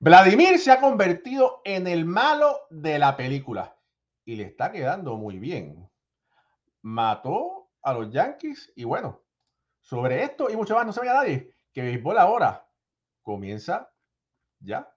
Vladimir se ha convertido en el malo de la película y le está quedando muy bien. Mató a los Yankees y bueno, sobre esto y mucho más no se vaya nadie, que béisbol ahora comienza ya.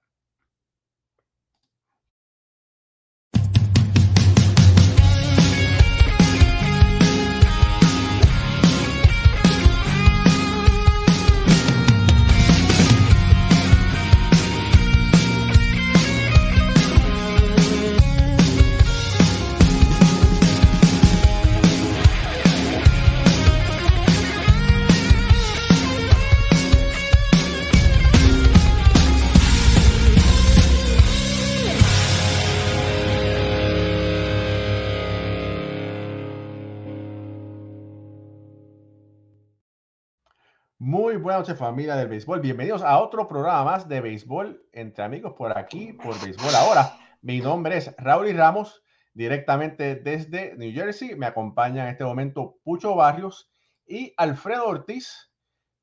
Muy buenas noches familia del béisbol. Bienvenidos a otro programa más de béisbol entre amigos por aquí, por béisbol ahora. Mi nombre es Raúl y Ramos, directamente desde New Jersey. Me acompaña en este momento Pucho Barrios y Alfredo Ortiz,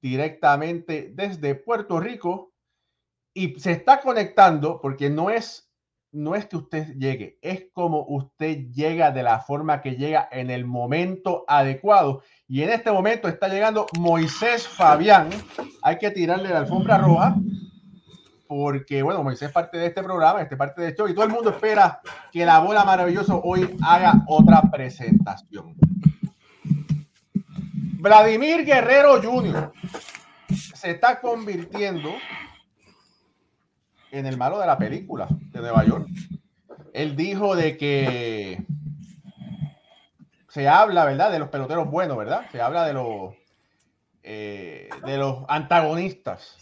directamente desde Puerto Rico. Y se está conectando porque no es, no es que usted llegue, es como usted llega de la forma que llega en el momento adecuado. Y en este momento está llegando Moisés Fabián. Hay que tirarle la alfombra roja. Porque, bueno, Moisés es parte de este programa, este parte de show, y todo el mundo espera que la bola maravilloso hoy haga otra presentación. Vladimir Guerrero Jr. se está convirtiendo en el malo de la película de Nueva York. Él dijo de que se habla, ¿verdad? De los peloteros buenos, ¿verdad? Se habla de los, eh, de los antagonistas.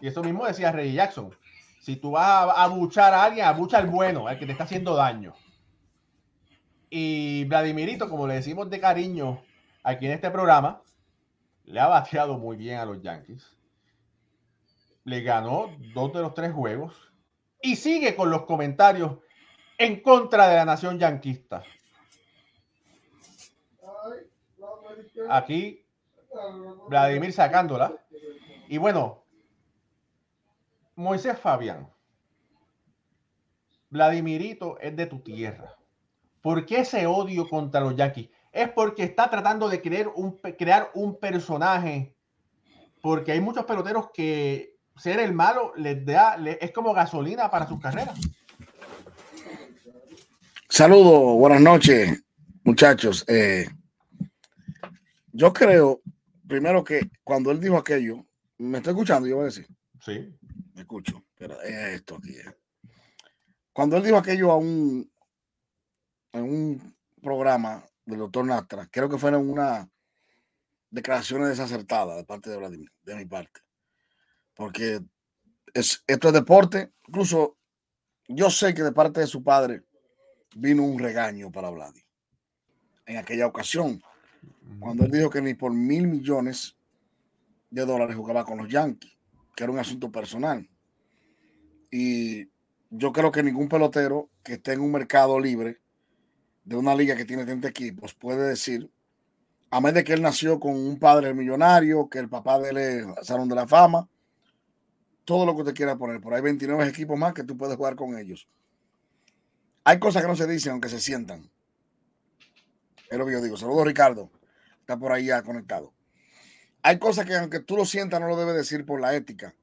Y eso mismo decía Reggie Jackson. Si tú vas a abuchar a alguien, abucha al bueno, al que te está haciendo daño. Y Vladimirito, como le decimos de cariño aquí en este programa, le ha bateado muy bien a los Yankees. Le ganó dos de los tres juegos y sigue con los comentarios en contra de la nación yanquista. Aquí Vladimir sacándola. Y bueno, Moisés Fabián, Vladimirito es de tu tierra. ¿Por qué ese odio contra los Yankees? Es porque está tratando de crear un, crear un personaje. Porque hay muchos peloteros que ser el malo les da, es como gasolina para sus carreras. Saludos, buenas noches, muchachos. Eh, yo creo, primero que cuando él dijo aquello, ¿me está escuchando? Yo voy a decir. Sí. Me escucho. Pero es esto aquí. Eh. Cuando él dijo aquello a un, en un programa del doctor Nastra, creo que fueron una declaraciones desacertadas de parte de Vladimir, de mi parte. Porque es, esto es deporte. Incluso yo sé que de parte de su padre vino un regaño para Vladimir en aquella ocasión cuando él dijo que ni por mil millones de dólares jugaba con los Yankees, que era un asunto personal. Y yo creo que ningún pelotero que esté en un mercado libre de una liga que tiene 30 equipos puede decir, a menos de que él nació con un padre millonario, que el papá de él es Salón de la Fama, todo lo que usted quiera poner. Por ahí 29 equipos más que tú puedes jugar con ellos. Hay cosas que no se dicen aunque se sientan. Es lo que yo digo. Saludos, Ricardo está por ahí ya conectado. Hay cosas que aunque tú lo sientas, no lo debes decir por la ética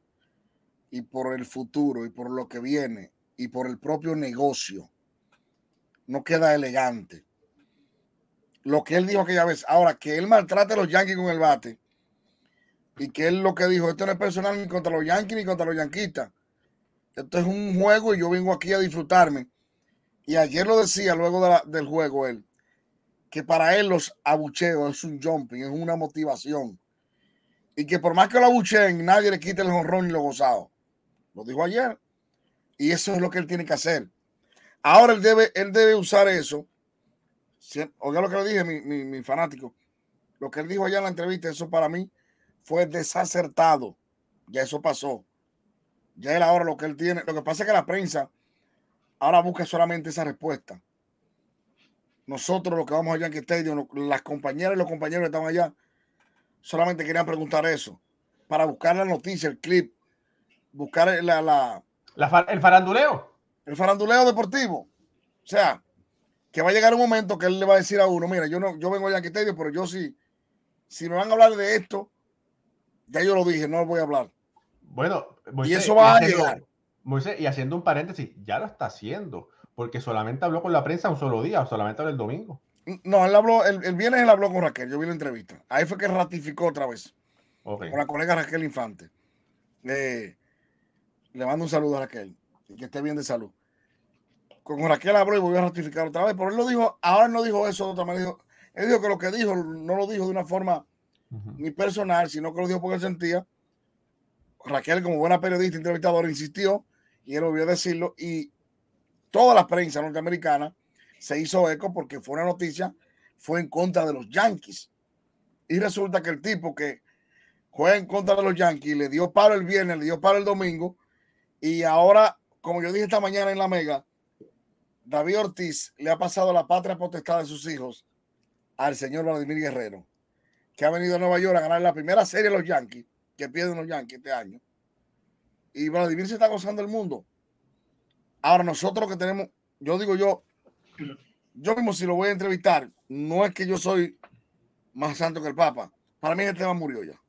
y por el futuro y por lo que viene y por el propio negocio. No queda elegante. Lo que él dijo aquella vez, ahora que él maltrate a los Yankees con el bate y que él lo que dijo, esto no es personal ni contra los Yankees ni contra los Yanquistas. Esto es un juego y yo vengo aquí a disfrutarme. Y ayer lo decía luego del juego él que para él los abucheos es un jumping, es una motivación. Y que por más que lo abucheen, nadie le quite el honrón ni lo gozado. Lo dijo ayer. Y eso es lo que él tiene que hacer. Ahora él debe, él debe usar eso. Oiga lo que le dije, mi, mi fanático. Lo que él dijo allá en la entrevista, eso para mí fue desacertado. Ya eso pasó. Ya él ahora lo que él tiene. Lo que pasa es que la prensa ahora busca solamente esa respuesta nosotros los que vamos allá en Stadium, las compañeras y los compañeros que estaban allá, solamente querían preguntar eso, para buscar la noticia, el clip, buscar la, el faranduleo. El faranduleo deportivo. O sea, que va a llegar un momento que él le va a decir a uno, mira, yo no, yo vengo a Yanquiterio, pero yo sí, si me van a hablar de esto, ya yo lo dije, no voy a hablar. Bueno, y eso va a llegar. y haciendo un paréntesis, ya lo está haciendo, porque solamente habló con la prensa un solo día, o solamente habló el domingo. No, él habló, el, viernes él habló con Raquel, yo vi la entrevista. Ahí fue que ratificó otra vez. Con la colega Raquel Infante. le mando un saludo a Raquel, y que esté bien de salud. Con Raquel habló y volvió a ratificar otra vez, pero él lo dijo, ahora no dijo eso de otra manera. Él dijo que lo que dijo no lo dijo de una forma ni personal, sino que lo dijo porque sentía. Raquel, como buena periodista entrevistadora, insistió y él volvió a decirlo. Y toda la prensa norteamericana se hizo eco porque fue una noticia, fue en contra de los Yankees. Y resulta que el tipo que juega en contra de los Yankees le dio paro el viernes, le dio paro el domingo. Y ahora, como yo dije esta mañana en la Mega, David Ortiz le ha pasado la patria potestad de sus hijos al señor Vladimir Guerrero que ha venido a Nueva York a ganar la primera serie de los Yankees, que pierden los Yankees este año. Y Vladimir se está gozando el mundo. Ahora nosotros que tenemos, yo digo yo, yo mismo si lo voy a entrevistar, no es que yo soy más santo que el Papa. Para mí el tema murió ya.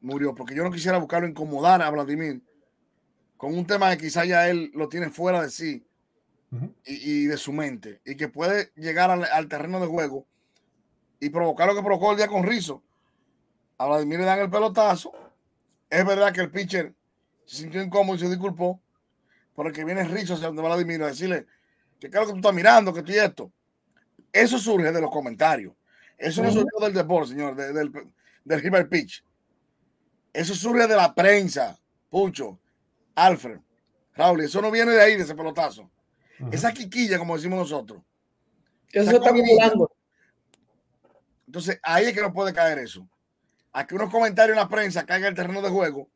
Murió, porque yo no quisiera buscarlo incomodar a Vladimir con un tema que quizá ya él lo tiene fuera de sí y, de su mente y que puede llegar al terreno de juego y provocar lo que provocó el día con Rizo. A Vladimir le dan el pelotazo. Es verdad que el pitcher se sintió incómodo y se disculpó. Pero que viene Rizo hacia donde Vladimir a decirle que claro que tú estás mirando, que estoy esto. Eso surge de los comentarios. Eso no surge del deporte, señor, del, del River Pitch. Eso surge de la prensa, Pucho, Alfred, Raúl. Eso no viene de ahí, de ese pelotazo. Esa quiquilla, como decimos nosotros. Eso se está acumulando. Entonces, ahí es que no puede caer eso. A que unos comentarios en la prensa caigan el terreno de juego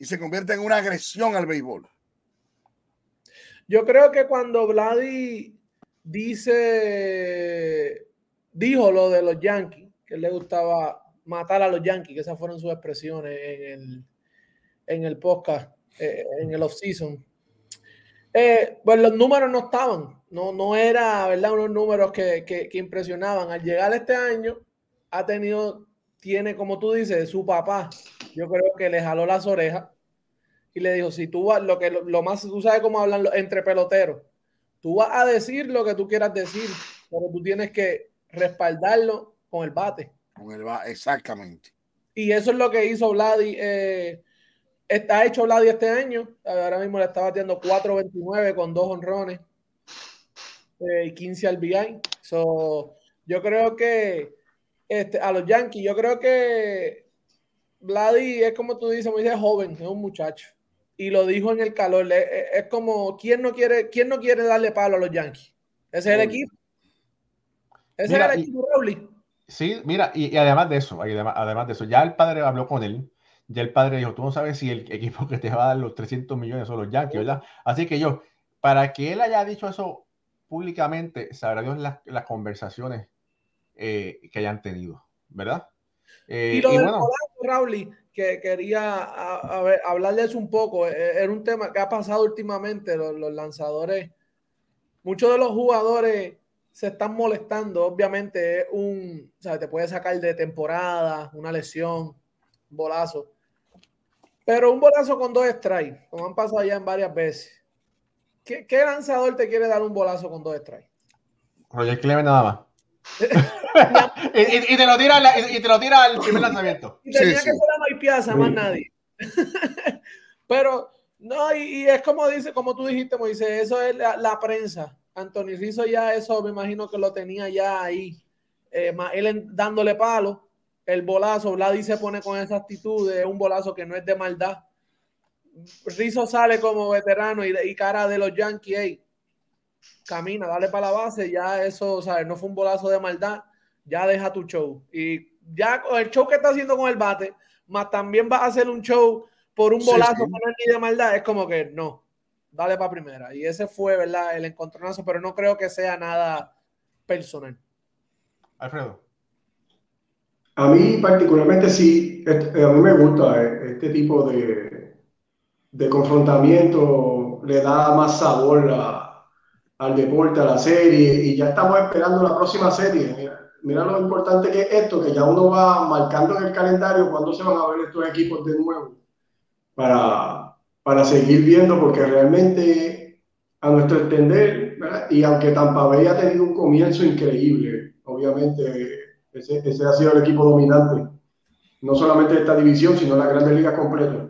y se convierta en una agresión al béisbol. Yo creo que cuando Vladi dice, dijo lo de los Yankees, que le gustaba matar a los Yankees, que esas fueron sus expresiones en el, en el podcast, eh, en el off-season. Eh, pues los números no estaban, no, no era, ¿verdad? Unos números que, que, impresionaban. Al llegar este año, ha tenido, tiene, como tú dices, su papá, yo creo que le jaló las orejas y le dijo, si tú vas, lo que lo, más, tú sabes cómo hablan entre peloteros, tú vas a decir lo que tú quieras decir, pero tú tienes que respaldarlo con el bate. Con el bate, exactamente. Y eso es lo que hizo Vladi. Eh, está hecho Vladi este año. Ahora mismo le está batiendo 4.29 con dos honrones y 15 al BI. So, yo creo que este, a los Yankees, yo creo que Vladi es como tú dices, muy joven, es un muchacho. Y lo dijo en el calor. Es, como, ¿quién no, quiere, ¿quién no quiere darle palo a los Yankees? Ese es el equipo. Ese es el equipo, Raúl. Sí, mira, y, además de eso, además, además de eso, ya el padre habló con él ya el padre dijo, tú no sabes si el equipo que te va a dar los 300 millones son los Yankees, ¿verdad? Así que yo, para que él haya dicho eso públicamente, sabrá Dios las, conversaciones eh, que hayan tenido, ¿verdad? Eh, y lo del Raúl, que quería hablarles un poco, e, era un tema que ha pasado últimamente, los, lanzadores, muchos de los jugadores se están molestando, obviamente es un, o sea, te puede sacar de temporada, una lesión, bolazo, pero un bolazo con dos strikes, como han pasado ya en varias veces, ¿Qué, lanzador te quiere dar un bolazo con dos strikes? Roger Cleveland nada más. y, te lo tira y, te lo tira al primer lanzamiento. Y tenía que ser a Piazza, más nadie. Pero no, y, es como dice, como tú dijiste, Moisés, eso es la, prensa. Anthony Rizzo ya eso me imagino que lo tenía ya ahí. Eh, él dándole palo, el bolazo, Vladi se pone con esa actitud de un bolazo que no es de maldad. Rizzo sale como veterano y, cara de los Yankees, camina, dale para la base, ya eso, sea, no fue un bolazo de maldad, ya deja tu show. Y ya el show que está haciendo con el bate, más también va a hacer un show por un bolazo no es ni de maldad, es como que no, dale para primera. Y ese fue, ¿verdad? El encontronazo, pero no creo que sea nada personal. Alfredo. A mí particularmente sí, a mí me gusta este tipo de, de confrontamiento le da más sabor al deporte, a la serie, y ya estamos esperando la próxima serie. Mira, mira, lo importante que es esto, que ya uno va marcando en el calendario cuándo se van a ver estos equipos de nuevo, para, para seguir viendo, porque realmente, a nuestro entender, y aunque Tampa Bay ha tenido un comienzo increíble, obviamente ese, ese ha sido el equipo dominante, no solamente de esta división, sino la Grandes Ligas completa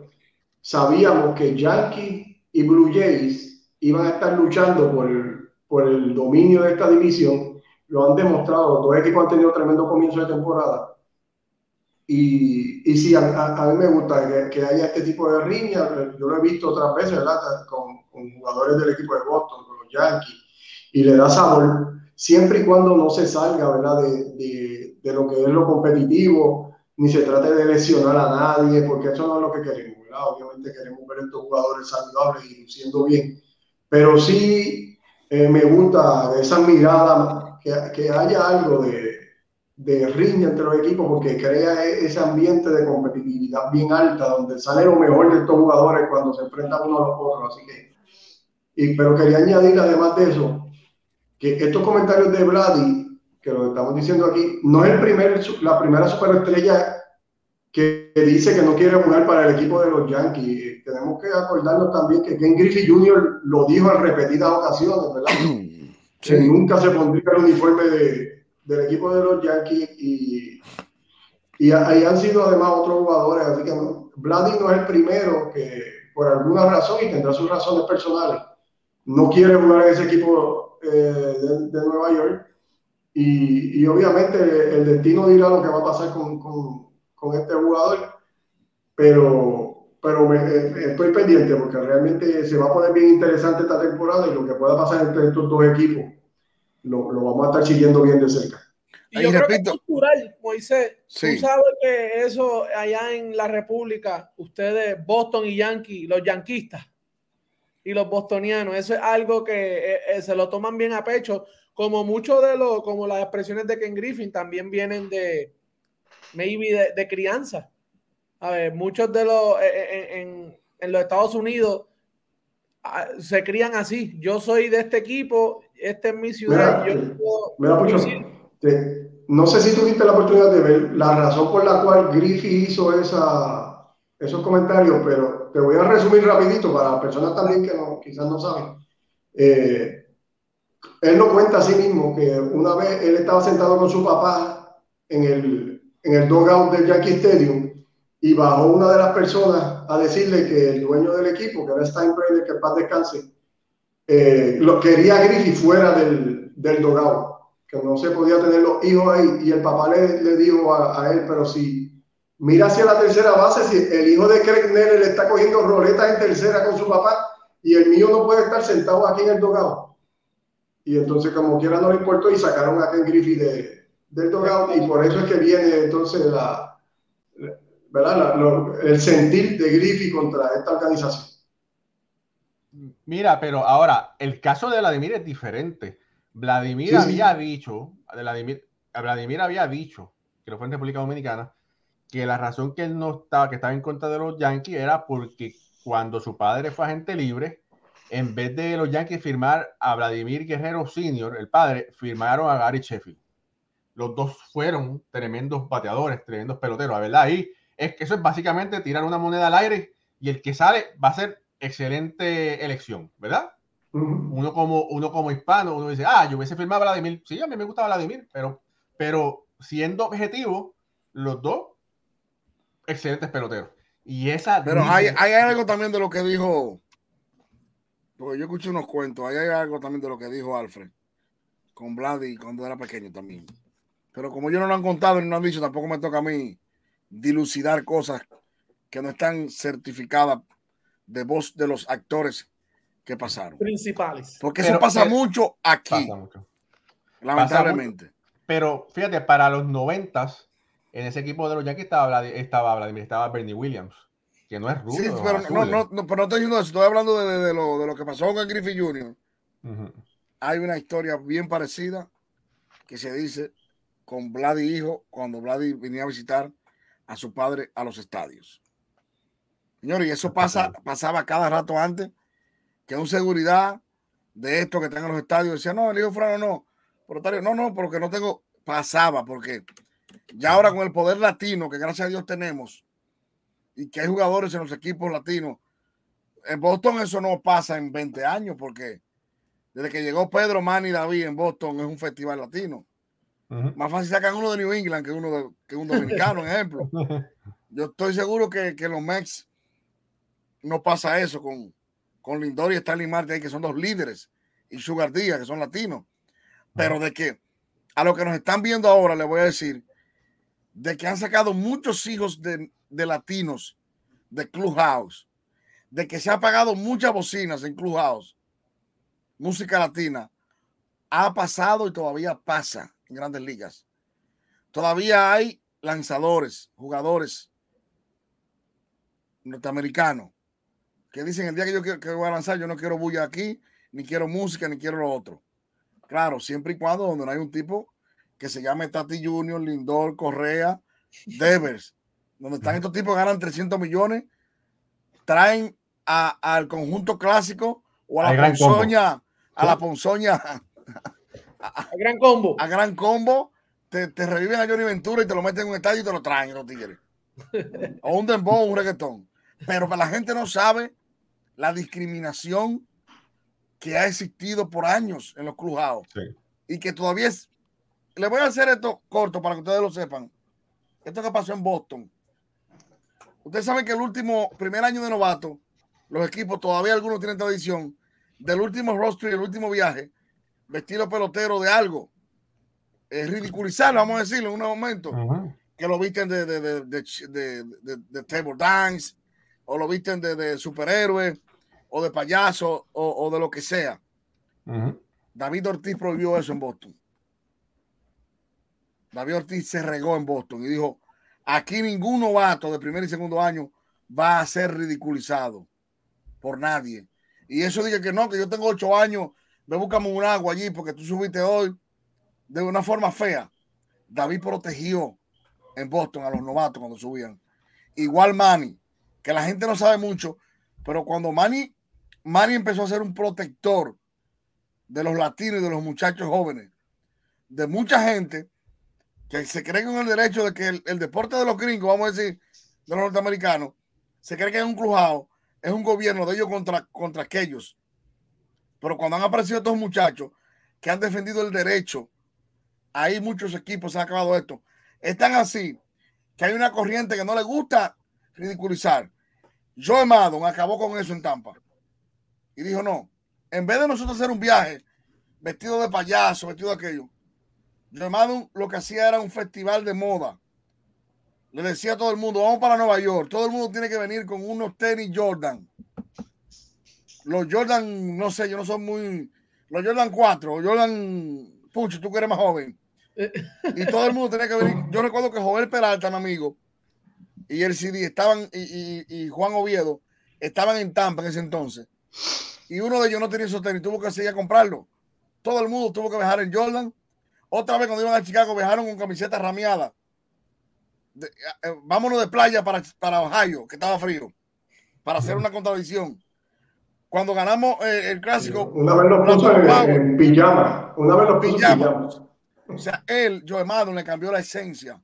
sabíamos que Yankees y Blue Jays iban a estar luchando por por el dominio de esta división. Lo han demostrado, los dos equipos han tenido tremendo comienzo de temporada. Y, y sí, a, a, mí me gusta que, que, haya este tipo de riña. Yo lo he visto otras veces, ¿verdad? Con, con, jugadores del equipo de Boston, con los Yankees, y le da sabor, siempre y cuando no se salga. De, de, de lo que es lo competitivo, ni se trate de lesionar a nadie, porque eso no es lo que queremos. Obviamente queremos ver a estos jugadores saludables y luciendo bien, pero sí eh, me gusta esa mirada, que, que haya algo de, de, riña entre los equipos, porque crea e, ese ambiente de competitividad bien alta, donde sale lo mejor de estos jugadores cuando se enfrentan uno a los otros. Así que, y, pero quería añadir además de eso, que estos comentarios de Brady, que lo estamos diciendo aquí, no es el primer, la primera superestrella que dice que no quiere jugar para el equipo de los Yankees. Tenemos que acordarnos también que Ken Griffey Jr. lo dijo en repetidas ocasiones, ¿verdad? Que nunca se pondría el uniforme de, del equipo de los Yankees y, y ahí han sido además otros jugadores, así que no, Vladdy no es el primero que por alguna razón, y tendrá sus razones personales, no quiere jugar en ese equipo eh, de, de, Nueva York. Y, y, obviamente el destino dirá lo que va a pasar con, con con este jugador, pero, pero me, eh, estoy pendiente porque realmente se va a poner bien interesante esta temporada y lo que pueda pasar entre estos dos equipos lo, lo vamos a estar siguiendo bien de cerca. Y yo creo que es cultural, Moisés. Tú sabes que eso allá en la República, ustedes, Boston y Yankees, los yanquistas y los bostonianos, eso es algo que eh, eh, se lo toman bien a pecho, como muchos de los, como las expresiones de Ken Griffin también vienen de, maybe de, crianza. A ver, muchos de los eh, eh, en, en, los Estados Unidos ah, se crían así. Yo soy de este equipo, esta es mi ciudad. no sé si tuviste la oportunidad de ver la razón por la cual Griffith hizo esa, esos comentarios, pero te voy a resumir rapidito para personas también que no, quizás no saben. Eh, él lo cuenta a sí mismo que una vez él estaba sentado con su papá en el, en el dugout del Yankee Stadium y bajó una de las personas a decirle que el dueño del equipo, que era Steinbrenner, que paz descanse, eh, lo quería Griffith fuera del, del dugout, que no se podía tener los hijos ahí. Y el papá le, le dijo a, a, él, pero si mira hacia la tercera base, si el hijo de Craig Neller le está cogiendo roletas en tercera con su papá y el mío no puede estar sentado aquí en el dugout. Y entonces, como quiera, no le importó y sacaron a Ken Griffith de, del y por eso es que viene entonces la, ¿verdad? el sentir de Griffith contra esta organización. Mira, pero ahora, el caso de Vladimir es diferente. Vladimir sí, había sí. dicho, Vladimir, Vladimir había dicho, que lo fue en República Dominicana, que la razón que él no estaba, que estaba en contra de los Yankees era porque cuando su padre fue agente libre, en vez de los Yankees firmar a Vladimir Guerrero Sr., el padre, firmaron a Gary Sheffield los dos fueron tremendos bateadores, tremendos peloteros, ¿verdad? Ahí es que eso es básicamente tirar una moneda al aire y el que sale va a ser excelente elección, ¿verdad? Uh -huh. Uno como uno como hispano, uno dice, ah, yo hubiese firmado a Vladimir. Sí, a mí me gusta Vladimir, pero, pero siendo objetivo, los dos excelentes peloteros. Y esa. Pero hay, hay algo también de lo que dijo. Porque yo escuché unos cuentos. Hay algo también de lo que dijo Alfred con Vladi cuando era pequeño también. Pero como ellos no lo han contado y no han dicho, tampoco me toca a mí dilucidar cosas que no están certificadas de voz de los actores que pasaron. Principales. Porque pero, eso pasa pero, mucho aquí. Pasa mucho. Lamentablemente. Pasa mucho. Pero fíjate, para los noventas, en ese equipo de los Yankees estaba, Vladimir, estaba, estaba Bernie Williams, que no es rubio. Sí, pero no, no, no, pero no estoy diciendo eso, estoy hablando de, de, de, lo, de lo que pasó con Griffith Jr. Uh -huh. Hay una historia bien parecida que se dice con Vladi hijo cuando Vladi venía a visitar a su padre a los estadios. Señores, y eso pasa, pasaba cada rato antes, que un seguridad de esto que tengan los estadios decía, no, el hijo Frano no, Protario, no, no, porque no tengo, pasaba, porque ya ahora con el poder latino que gracias a Dios tenemos y que hay jugadores en los equipos latinos, en Boston eso no pasa en 20 años, porque desde que llegó Pedro, Manny y David en Boston es un festival latino. Más fácil sacan uno de New England que uno de, que un dominicano, ejemplo. Yo estoy seguro que, que los Mex no pasa eso con, con Lindor y Stanley Marte, que son dos líderes, y Sugar Díaz, que son latinos. Pero de que a lo que nos están viendo ahora, le voy a decir, de que han sacado muchos hijos de, de latinos de Clubhouse, de que se ha pagado muchas bocinas en Clubhouse, música latina, ha pasado y todavía pasa en grandes ligas. Todavía hay lanzadores, jugadores norteamericanos que dicen el día que yo quiero, que voy a lanzar, yo no quiero bulla aquí, ni quiero música, ni quiero lo otro. Claro, siempre y cuando donde no hay un tipo que se llame Tati Junior, Lindor, Correa, Devers, donde están estos tipos que ganan 300 millones, traen al conjunto clásico o a la ponzoña, a la ponzoña, a, gran combo, a gran combo, te, te, reviven a Johnny Ventura y te lo meten en un estadio y te lo traen los tigres. o un dembow o un reggaetón. Pero para la gente no sabe la discriminación que ha existido por años en los clujados y que todavía es. Le voy a hacer esto corto para que ustedes lo sepan. Esto que pasó en Boston. Ustedes saben que el último, primer año de novato, los equipos, todavía algunos tienen tradición del último roster y el último viaje, vestido pelotero de algo. Es ridiculizar, vamos a decirlo en un momento. Que lo visten de, de, de, de, de table dance, o lo visten de, superhéroe, o de payaso, o, de lo que sea. David Ortiz prohibió eso en Boston. David Ortiz se regó en Boston y dijo, aquí ningún novato de primer y segundo año va a ser ridiculizado por nadie. Y eso dice que no, que yo tengo ocho años, me buscamos un agua allí porque tú subiste hoy de una forma fea. David protegió en Boston a los novatos cuando subían. Igual Manny, que la gente no sabe mucho, pero cuando Manny, Manny empezó a ser un protector de los latinos y de los muchachos jóvenes, de mucha gente que se cree con el derecho de que el, deporte de los gringos, vamos a decir, de los norteamericanos, se cree que es un crujado, es un gobierno de ellos contra, contra aquellos. Pero cuando han aparecido estos muchachos que han defendido el derecho, hay muchos equipos se han acabado esto. Están así que hay una corriente que no le gusta ridiculizar. Joe Maddon acabó con eso en Tampa. Y dijo, no, en vez de nosotros hacer un viaje vestido de payaso, vestido de aquello, Joe Maddon lo que hacía era un festival de moda. Le decía a todo el mundo, vamos para Nueva York. Todo el mundo tiene que venir con unos tenis Jordan. Los Jordan, no sé, yo no soy muy... Los Jordan 4, Jordan... Pucho, tú que eres más joven. Y todo el mundo tenía que venir. Yo recuerdo que Joel Peralta, mi amigo, y el CD estaban, y, Juan Oviedo estaban en Tampa en ese entonces. Y uno de ellos no tenía esos tenis, tuvo que seguir a comprarlo. Todo el mundo tuvo que viajar en Jordan. Otra vez cuando iban a Chicago viajaron con camiseta rameada. Eh, eh, vámonos de playa para, para Ohio, que estaba frío, para hacer una contradicción. Cuando ganamos eh, el clásico. Una vez lo puso en, pijama. Una vez lo puso pijama. O sea, él, Joe Madden, le cambió la esencia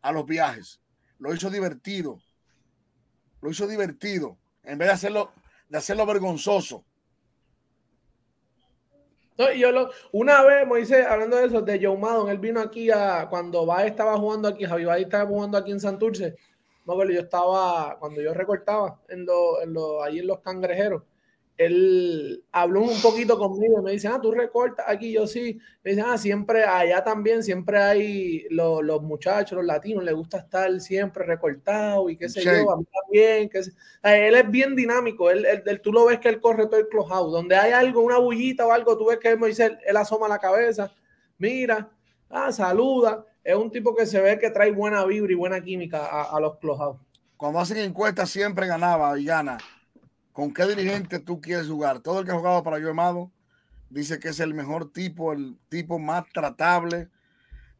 a los viajes lo hizo divertido. Lo hizo divertido. En vez de hacerlo, de hacerlo vergonzoso. Yo lo, una vez, Moisés, hablando de eso, de Joe Maddon, él vino aquí a, cuando va estaba jugando aquí, Javi Baez estaba jugando aquí en Santurce. No, yo estaba, cuando yo recortaba en lo, en lo, ahí en los cangrejeros, él habló un poquito conmigo y me dice, ah, tú recortas aquí, yo sí. Me dice, ah, siempre, allá también, siempre hay los muchachos, los latinos, les gusta estar siempre recortado y qué sé yo, a mí también. Él es bien dinámico, él, tú lo ves que él corre todo el clubhouse, donde hay algo, una bullita o algo, tú ves que él, dice, él asoma la cabeza, mira, ah, saluda. Es un tipo que se ve que trae buena vibra y buena química a, a los clubhouse. Cuando hacen encuestas siempre ganaba y gana ¿Con qué dirigente tú quieres jugar? Todo el que ha jugado para yo, Amado, dice que es el mejor tipo, el tipo más tratable,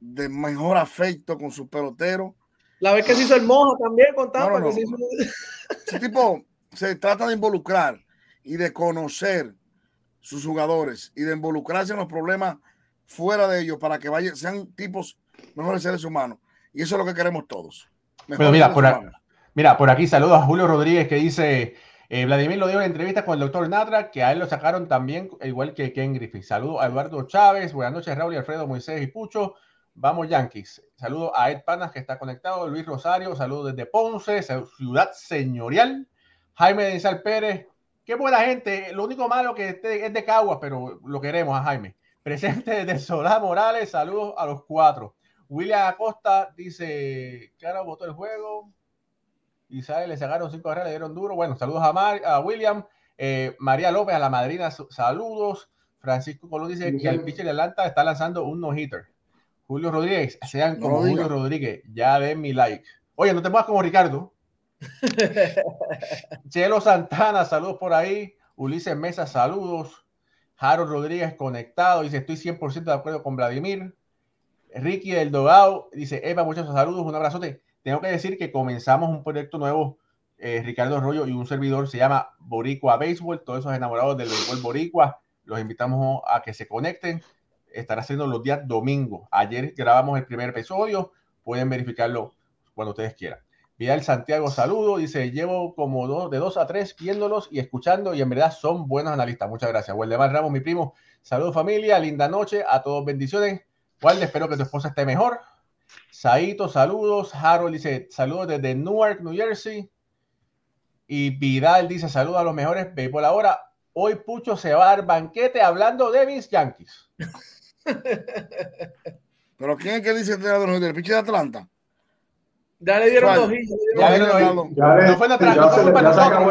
de mejor afecto con su pelotero. La vez que se hizo el mojo también con Tampa. No, no, que se no. hizo- Ese tipo se trata de involucrar y de conocer sus jugadores y de involucrarse en los problemas fuera de ellos para que vayan, sean tipos mejores seres humanos. Y eso es lo que queremos todos. Pero mira, por, a- humanos. mira, por aquí saludos a Julio Rodríguez que dice, eh, Vladimir lo dijo en entrevista con el doctor Natra, que a él lo sacaron también, igual que Ken Griffith. Saludos a Eduardo Chávez, buenas noches Raúl y Alfredo, Moisés y Pucho. Vamos Yankees. Saludos a Ed Panas que está conectado, Luis Rosario, saludos desde Ponce, Ciudad Señorial. Jaime Denzal Pérez, qué buena gente. Lo único malo que este es de Caguas, pero lo queremos a Jaime. Presente desde Solá Morales, saludos a los cuatro. William Acosta dice, Clara votó el juego. Isabel le sacaron cinco carreras, le dieron duro. Bueno, saludos a, Mar- a William. Eh, María López, a la madrina, saludos. Francisco Colón dice que el pitcher de Atlanta está lanzando un no-hitter. Julio Rodríguez, sean como. Julio Rodríguez, ya den mi like. Oye, no te muevas como Ricardo. Chelo Santana, saludos por ahí. Ulises Mesa, saludos. Harold Rodríguez conectado, dice, estoy 100% de acuerdo con Vladimir. Ricky del Dogao dice, Eva, muchos saludos, un abrazote. Tengo que decir que comenzamos un proyecto nuevo, eh, Ricardo Arroyo y un servidor, se llama Boricua Béisbol, todos esos enamorados del béisbol Boricua, los invitamos a que se conecten, estará haciendo los días domingos. Ayer grabamos el primer episodio, pueden verificarlo cuando ustedes quieran. Vidal Santiago, saludo, dice, llevo como dos, de dos a tres viéndolos y escuchando y en verdad son buenos analistas. Muchas gracias. Waldemar Ramos, mi primo, saludos familia, linda noche, a todos bendiciones. Walde, espero que tu esposa esté mejor. Saito, saludos. Harold dice, saludos desde Newark, New Jersey. Y Vidal dice, saludos a los mejores béisbol ahora. Hoy Pucho se va a dar banquete hablando de mis Yankees. Pero ¿quién es que dice el pitcher de Atlanta? Ya le dieron dos le- No fue nuestra- ya no fue culpa de nosotros.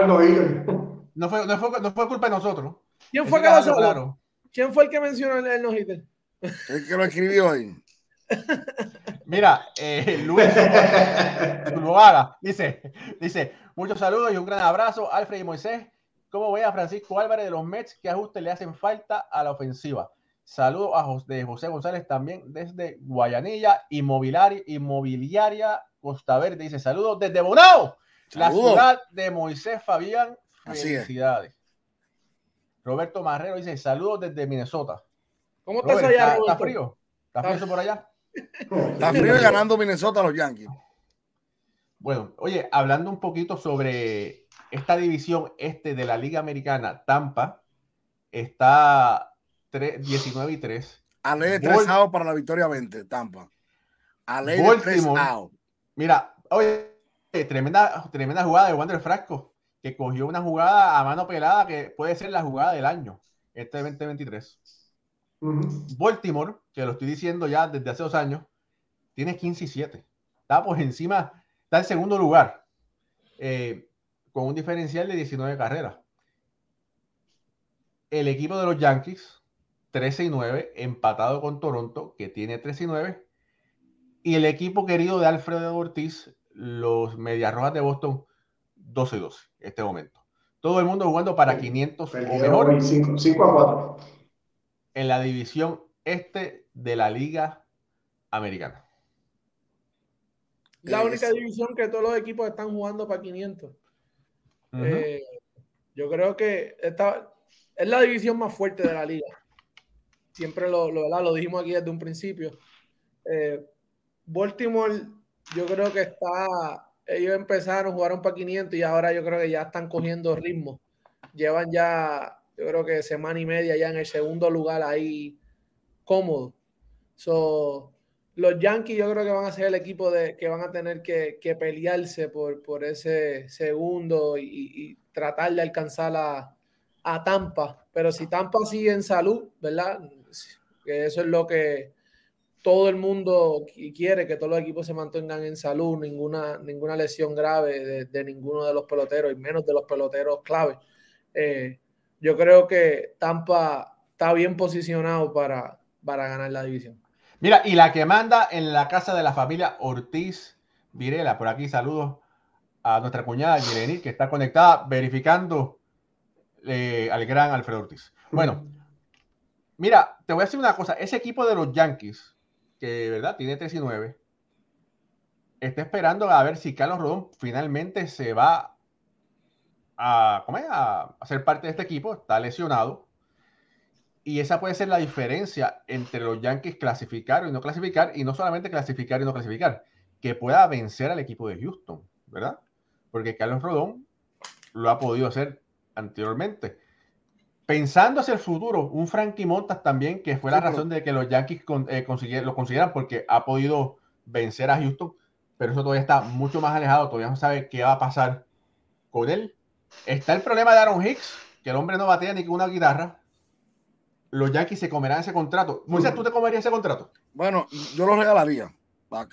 No fue, no fue, no fue culpa de nosotros. ¿Quién fue el que mencionó el, el no-hitter? El que lo escribió ahí. Mira, eh, Luis Zuluaga dice, dice, muchos saludos y un gran abrazo, Alfred y Moisés. ¿Cómo ve a Francisco Álvarez de los Mets? ¿Qué ajustes le hacen falta a la ofensiva? Saludos a Jos- de José González también desde Guayanilla, Inmobiliaria, Inmobiliaria Costa Verde. Dice, saludos desde Bonao, la ciudad de Moisés Fabián. Así es. Felicidades. Roberto Marrero dice, saludos desde Minnesota. ¿Cómo está eso Robert, allá, ¿está, está frío? ¿Está frío por allá? Está frío y ganando Minnesota a los Yankees. Bueno, oye, hablando un poquito sobre esta división este de la Liga Americana, Tampa está tre- 19 y 3. A ley de Bol- tres outs para la victoria 20, Tampa. A ley de tres Baltimore. outs. Mira, oye, tremenda, tremenda jugada de Wander Frasco, que cogió una jugada a mano pelada que puede ser la jugada del año, este 2023. Baltimore, que lo estoy diciendo ya desde hace dos años, tiene 15 y 7. Está por encima, está en segundo lugar, eh, con un diferencial de 19 carreras. El equipo de los Yankees, 13 y 9, empatado con Toronto, que tiene 13 y 9. Y el equipo querido de Alfredo Ortiz, los Medias Rojas de Boston, 12 y 12, en este momento. Todo el mundo jugando para 500 o mejor hoy 5 a 4. En la división este de la Liga Americana. La Eh, única es- división que todos los equipos están jugando para 500. Ujú. Eh, yo creo que esta es la división más fuerte de la liga. Siempre lo, lo, ¿verdad? lo dijimos aquí desde un principio. Eh, Baltimore, yo creo que está. Ellos empezaron, jugaron para 500 y ahora yo creo que ya están cogiendo ritmo. Llevan ya, yo creo que semana y media ya en el segundo lugar ahí cómodo. So, los Yankees yo creo que van a ser el equipo de, que van a tener que, que pelearse por, por ese segundo y, tratar de alcanzar a, a Tampa. Pero si Tampa sigue en salud, ¿verdad? Que eso es lo que todo el mundo qui- quiere, que todos los equipos se mantengan en salud, ninguna, ninguna lesión grave de, de ninguno de los peloteros, y menos de los peloteros clave. Eh, yo creo que Tampa está bien posicionado para, para ganar la división. Mira, y la que manda en la casa de la familia Ortiz Virela, por aquí saludos a nuestra cuñada Yeleni, que está conectada verificando eh, al gran Alfredo Ortiz. Bueno, mira, te voy a decir una cosa, ese equipo de los Yankees, que verdad tiene 3 y 9, está esperando a ver si Carlos Rodón finalmente se va a, ¿cómo es? a ser parte de este equipo. Está lesionado. Y esa puede ser la diferencia entre los Yankees clasificar y no clasificar, y no solamente clasificar y no clasificar, que pueda vencer al equipo de Houston, ¿verdad? Porque Carlos Rodón lo ha podido hacer anteriormente. Pensando hacia el futuro, un Frankie Montas también, que fue la razón de que los Yankees eh, lo consiguieran, porque ha podido vencer a Houston, pero eso todavía está mucho más alejado, todavía no sabe qué va a pasar con él. Está el problema de Aaron Hicks, que el hombre no batea ni con una guitarra, los Yankees se comerán ese contrato. Moisés, ¿tú te comerías ese contrato? Bueno, yo lo regalaría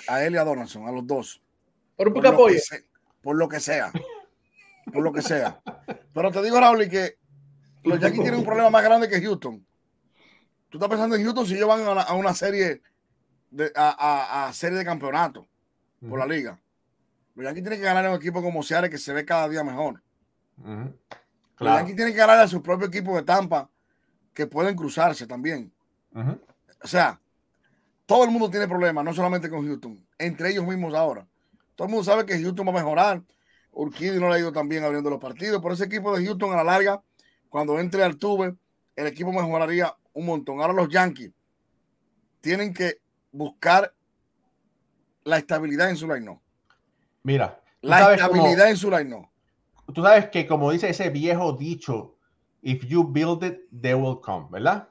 a, él y a Donaldson, a los dos. Por un poco apoyo. Por lo que sea. Por lo que sea. Pero te digo, Raúl, que los Yankees tienen un problema más grande que Houston. Tú estás pensando en Houston si ellos van a una, serie de, a, serie de campeonato por la liga. Los Yankees tienen que ganar en un equipo como Seattle que se ve cada día mejor. Los Yankees tienen que ganar a su propio equipo de Tampa que pueden cruzarse también. O sea, todo el mundo tiene problemas, no solamente con Houston, entre ellos mismos ahora. Todo el mundo sabe que Houston va a mejorar. Urquidy no le ha ido tan bien abriendo los partidos, pero ese equipo de Houston a la larga, cuando entre al tube, el equipo mejoraría un montón. Ahora los Yankees tienen que buscar la estabilidad en su line no. Mira, la estabilidad en su line no. Tú sabes que como dice ese viejo dicho If you build it, they will come, ¿verdad?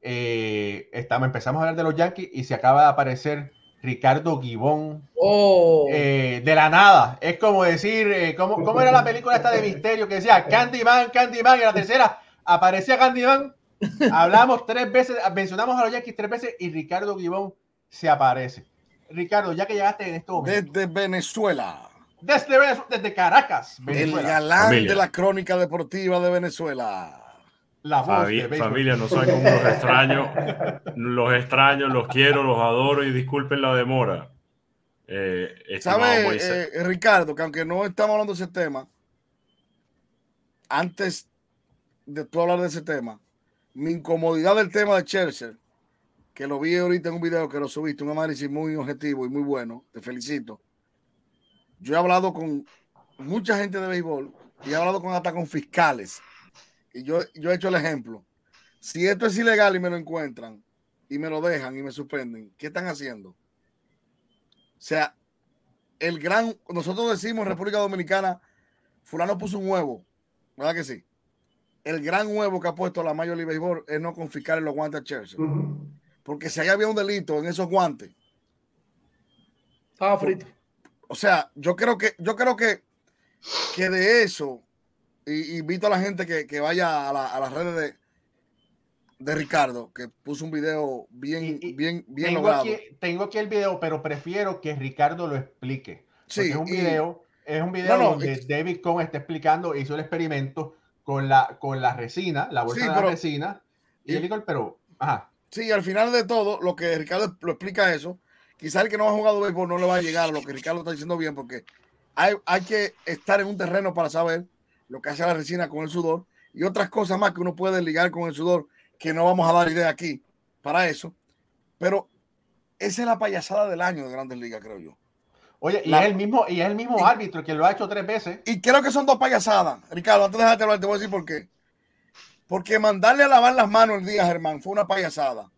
Eh, estamos, empezamos a hablar de los Yankees y se acaba de aparecer Ricardo Gibón oh. eh, de la nada. Es como decir, eh, ¿cómo, era la película esta de misterio que decía Candyman, Candyman? Y la tercera aparecía Candyman. Hablamos tres veces, mencionamos a los Yankees tres veces y Ricardo Gibón se aparece. Ricardo, ya que llegaste en esto. Desde Venezuela. Desde, desde Caracas, Venezuela. El galán de la crónica deportiva de Venezuela. La familia, no saben cómo los extraño. los extraño, los quiero, los adoro y disculpen la demora. Eh, ¿Sabes, eh, Ricardo, que aunque no estamos hablando de ese tema, antes de tú hablar de ese tema, mi incomodidad del tema de Chelsea, que lo vi ahorita en un video que lo subiste, un análisis muy objetivo y muy bueno, te felicito yo he hablado con mucha gente de béisbol y he hablado con hasta con fiscales. Y yo, yo he hecho el ejemplo. Si esto es ilegal y me lo encuentran y me lo dejan y me suspenden, ¿qué están haciendo? O sea, el gran, nosotros decimos en República Dominicana, fulano puso un huevo, ¿verdad que sí? El gran huevo que ha puesto la Major League Baseball es no confiscar los guantes a Chelsea. Porque si ahí había un delito en esos guantes. Estaba frito. O sea, yo creo que, yo creo que, que de eso, y invito a la gente que, vaya a, las redes de, de Ricardo, que puso un video bien, bien, bien tengo logrado. Aquí, tengo aquí el video, pero prefiero que Ricardo lo explique. Sí, es un video, es un video donde David Cohn está explicando, hizo el experimento con la, con la resina, la bolsa de la resina, y, y pero, ajá. Sí, al final de todo, lo que Ricardo lo explica eso, quizá el que no ha jugado béisbol no le va a llegar a lo que Ricardo está diciendo bien, porque hay, hay que estar en un terreno para saber lo que hace la resina con el sudor y otras cosas más que uno puede ligar con el sudor, que no vamos a dar idea aquí para eso. Pero esa es la payasada del año de Grandes Ligas, creo yo. Oye, y es el mismo, y es el mismo árbitro que lo ha hecho tres veces. Y creo que son dos payasadas. Ricardo, antes de dejarte hablar, te voy a decir por qué. Porque mandarle a lavar las manos el día, Germán, fue una payasada.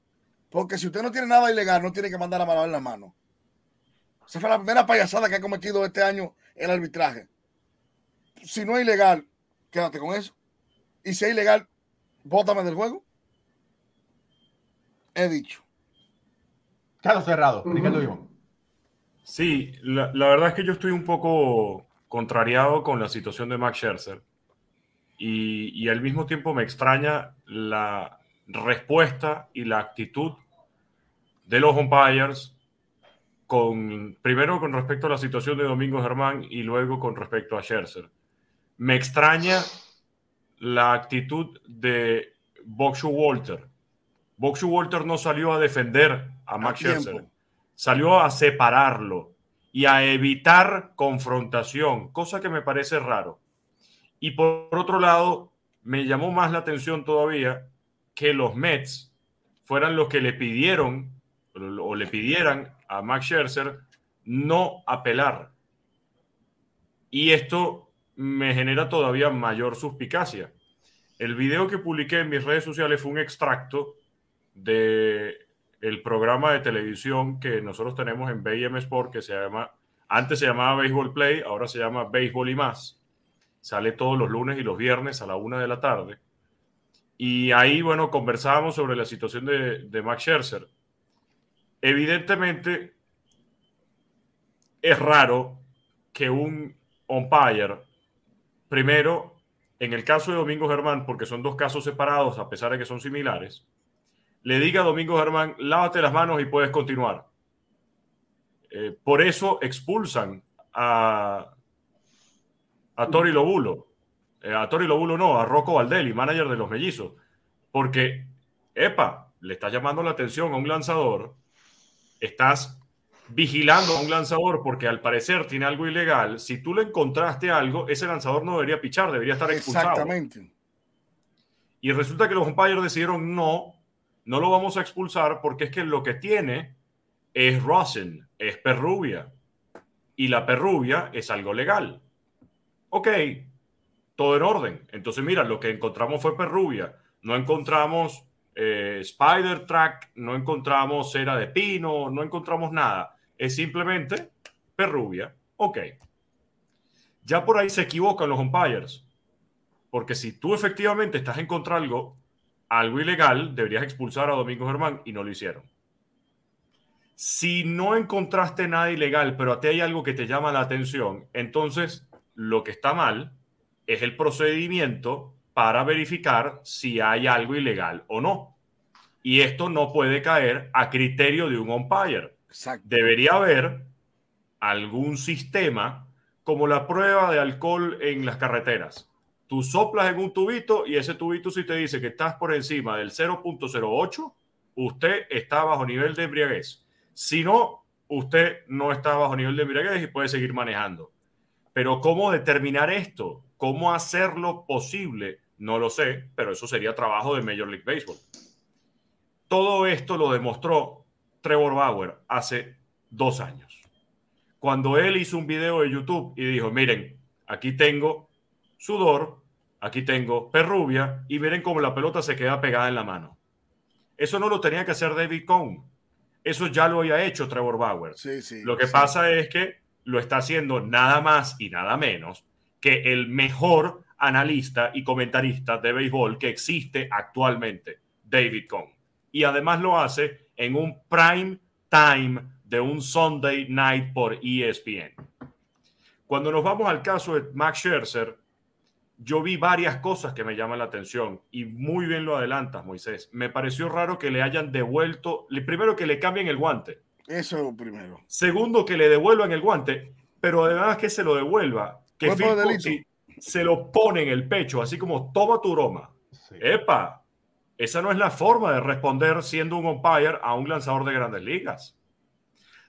Porque si usted no tiene nada ilegal, no tiene que mandar a lavar la mano. Esa fue la primera payasada que ha cometido este año el arbitraje. Si no es ilegal, quédate con eso. Y si es ilegal, bótame del juego. He dicho. Carlos Cerrado, Ricardo Sí, la, la, verdad es que yo estoy un poco contrariado con la situación de Max Scherzer. Y, y al mismo tiempo me extraña la respuesta y la actitud de los umpires, con, primero con respecto a la situación de Domingo Germán y luego con respecto a Scherzer. Me extraña la actitud de Boxu Walter. Boxu Walter no salió a defender a Max Scherzer, salió a separarlo y a evitar confrontación, cosa que me parece raro. Y por otro lado, me llamó más la atención todavía que los Mets fueran los que le pidieron o le pidieran a Max Scherzer no apelar. Y esto me genera todavía mayor suspicacia. El video que publiqué en mis redes sociales fue un extracto de el programa de televisión que nosotros tenemos en BM Sport que se llama, antes se llamaba Baseball Play, ahora se llama Béisbol y más. Sale todos los lunes y los viernes a la una de la tarde. Y ahí, bueno, conversábamos sobre la situación de, de Max Scherzer. Evidentemente, es raro que un umpire, primero, en el caso de Domingo Germán, porque son dos casos separados, a pesar de que son similares, le diga a Domingo Germán, lávate las manos y puedes continuar. Eh, por eso expulsan a, a Tori Lobulo. Eh, a Tori Lobulo no, a Rocco Valdelli, manager de los mellizos. Porque, epa, le estás llamando la atención a un lanzador, estás vigilando a un lanzador porque al parecer tiene algo ilegal. Si tú le encontraste algo, ese lanzador no debería pichar, debería estar expulsado. Exactamente. Y resulta que los umpires decidieron no, no lo vamos a expulsar porque es que lo que tiene es rosin, es perrubia. Y la perrubia es algo legal. Ok, todo en orden. Entonces, mira, lo que encontramos fue perrubia. No encontramos eh, spider track, no encontramos cera de pino, no encontramos nada. Es simplemente perrubia. Ok. Ya por ahí se equivocan los umpires. Porque si tú efectivamente estás en contra algo, algo ilegal, deberías expulsar a Domingo Germán y no lo hicieron. Si no encontraste nada ilegal, pero a ti hay algo que te llama la atención, entonces lo que está mal es el procedimiento para verificar si hay algo ilegal o no. Y esto no puede caer a criterio de un umpire. Exacto. Debería haber algún sistema como la prueba de alcohol en las carreteras. Tú soplas en un tubito y ese tubito si te dice que estás por encima del 0.08, usted está bajo nivel de embriaguez. Si no, usted no está bajo nivel de embriaguez y puede seguir manejando. Pero ¿cómo determinar esto? ¿Cómo hacerlo posible? No lo sé, pero eso sería trabajo de Major League Baseball. Todo esto lo demostró Trevor Bauer hace dos años. Cuando él hizo un video de YouTube y dijo, miren, aquí tengo sudor, aquí tengo perrubia y miren cómo la pelota se queda pegada en la mano. Eso no lo tenía que hacer David Cohn. Eso ya lo había hecho Trevor Bauer. Sí, sí, lo que sí. pasa es que lo está haciendo nada más y nada menos que el mejor analista y comentarista de béisbol que existe actualmente, David Cohn. Y además lo hace en un prime time de un Sunday night por ESPN. Cuando nos vamos al caso de Max Scherzer, yo vi varias cosas que me llaman la atención y muy bien lo adelantas, Moisés. Me pareció raro que le hayan devuelto, primero que le cambien el guante, Eso es lo primero. segundo que le devuelvan el guante, pero además que se lo devuelva, que Phil se lo pone en el pecho, así como toma tu broma. Sí. Epa, esa no es la forma de responder siendo un umpire a un lanzador de grandes ligas.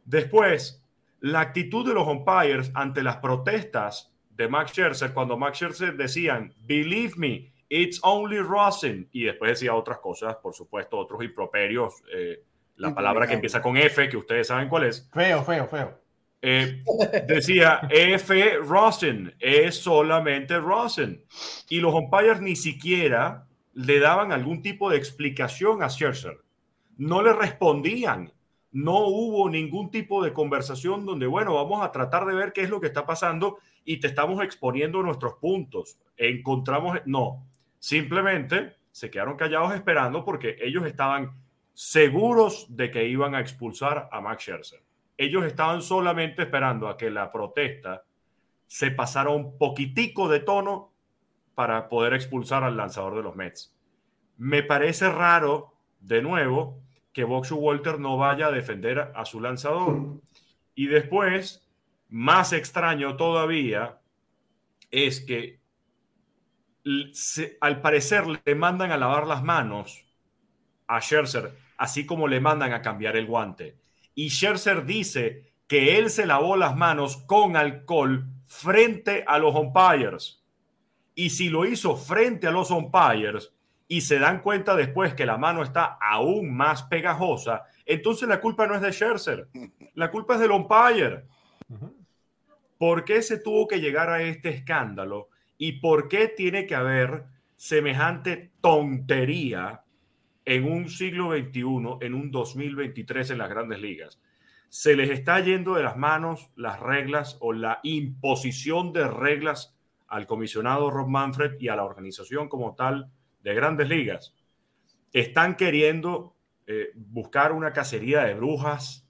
Después, la actitud de los umpires ante las protestas de Max Scherzer, cuando Max Scherzer decían, believe me, it's only rosin, y después decía otras cosas, por supuesto, otros improperios, eh, la palabra que empieza con F, que ustedes saben cuál es, Feo, feo, feo. Eh, decía F. Rosen, es solamente Rosen. Y los umpires ni siquiera le daban algún tipo de explicación a Scherzer. No le respondían. No hubo ningún tipo de conversación donde, bueno, vamos a tratar de ver qué es lo que está pasando y te estamos exponiendo nuestros puntos. Encontramos, no, simplemente se quedaron callados esperando porque ellos estaban seguros de que iban a expulsar a Max Scherzer ellos estaban solamente esperando a que la protesta se pasara un poquitico de tono para poder expulsar al lanzador de los Mets. Me parece raro, de nuevo, que Boxu Walter no vaya a defender a su lanzador. Y después, más extraño todavía, es que al parecer le mandan a lavar las manos a Scherzer, así como le mandan a cambiar el guante. Y Scherzer dice que él se lavó las manos con alcohol frente a los umpires. Y si lo hizo frente a los umpires y se dan cuenta después que la mano está aún más pegajosa, entonces la culpa no es de Scherzer, la culpa es del umpire. ¿Por qué se tuvo que llegar a este escándalo y por qué tiene que haber semejante tontería en un siglo XXI, en un 2023 en las grandes ligas? Se les está yendo de las manos las reglas o la imposición de reglas al comisionado Rob Manfred y a la organización como tal de grandes ligas. Están queriendo eh, buscar una cacería de brujas,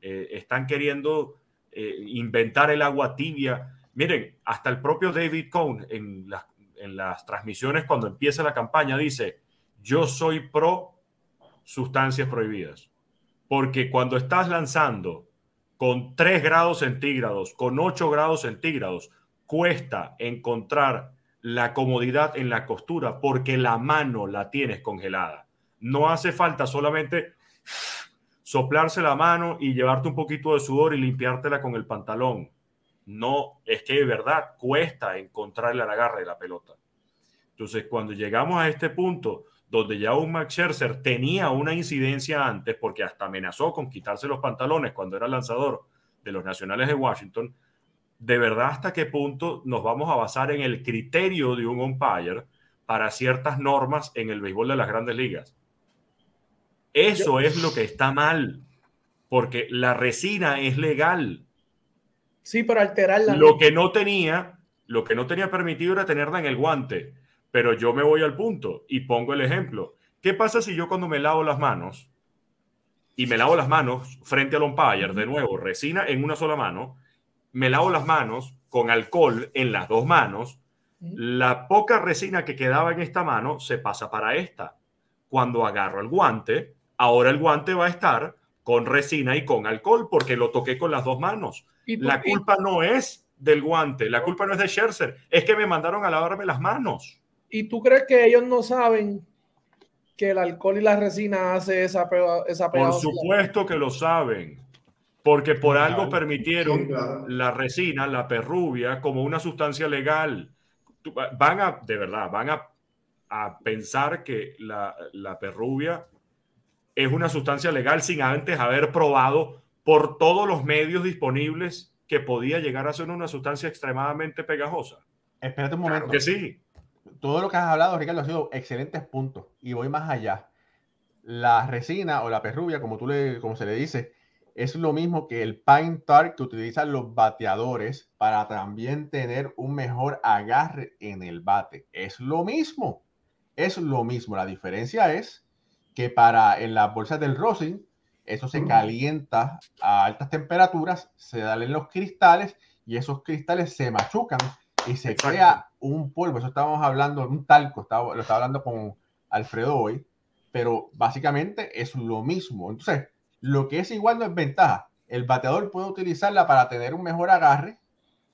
eh, están queriendo eh, inventar el agua tibia. Miren, hasta el propio David Cohn en, en las transmisiones cuando empieza la campaña dice, yo soy pro sustancias prohibidas, porque cuando estás lanzando con 3 grados centígrados, con 8 grados centígrados, cuesta encontrar la comodidad en la costura porque la mano la tienes congelada. No hace falta solamente soplarse la mano y llevarte un poquito de sudor y limpiártela con el pantalón. No, es que de verdad cuesta encontrarle la agarre de la pelota. Entonces, cuando llegamos a este punto donde ya un Max Scherzer tenía una incidencia antes porque hasta amenazó con quitarse los pantalones cuando era lanzador de los Nacionales de Washington, de verdad hasta qué punto nos vamos a basar en el criterio de un umpire para ciertas normas en el béisbol de las grandes ligas. Eso es lo que está mal, porque la resina es legal. Sí, pero alterarla. Lo que no tenía, lo que no tenía permitido era tenerla en el guante. Pero yo me voy al punto y pongo el ejemplo. ¿Qué pasa si yo cuando me lavo las manos y me lavo las manos frente al umpire, de nuevo, resina en una sola mano, me lavo las manos con alcohol en las dos manos, la poca resina que quedaba en esta mano se pasa para esta. Cuando agarro el guante, ahora el guante va a estar con resina y con alcohol porque lo toqué con las dos manos. La culpa no es del guante, la culpa no es de Scherzer, es que me mandaron a lavarme las manos. ¿Y tú crees que ellos no saben que el alcohol y la resina hace esa, esa Por supuesto que lo saben porque por algo permitieron la resina, la perrubia, como una sustancia legal. Van a, de verdad, van a, a pensar que la, la, perrubia es una sustancia legal sin antes haber probado por todos los medios disponibles que podía llegar a ser una sustancia extremadamente pegajosa. Espérate un momento. que sí. Todo lo que has hablado, Ricardo, ha sido excelentes puntos. Y voy más allá. La resina o la perrubia, como tú le, como se le dice, es lo mismo que el Pine Tar que utilizan los bateadores para también tener un mejor agarre en el bate. Es lo mismo. Es lo mismo. La diferencia es que para en las bolsas del rosin, eso se calienta a altas temperaturas, se dan en los cristales y esos cristales se machucan y se crea un polvo. Eso estábamos hablando, un talco, lo estaba hablando con Alfredo hoy, pero básicamente es lo mismo. Entonces, lo que es igual no es ventaja. El bateador puede utilizarla para tener un mejor agarre,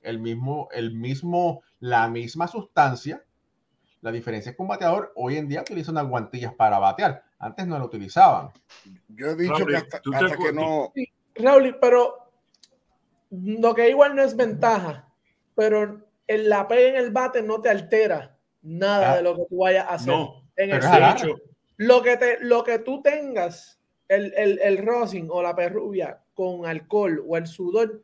el mismo, el mismo, la misma sustancia. La diferencia es que un bateador hoy en día utiliza unas guantillas para batear. Antes no lo utilizaban. Yo he dicho que hasta, que no. Raúl, pero lo que igual no es ventaja, pero el, la pega en el bate no te altera nada ah. de lo que tú vayas a hacer. en el hecho, lo que, te, lo que tú tengas el, el, el rosin o la perrubia con alcohol o el sudor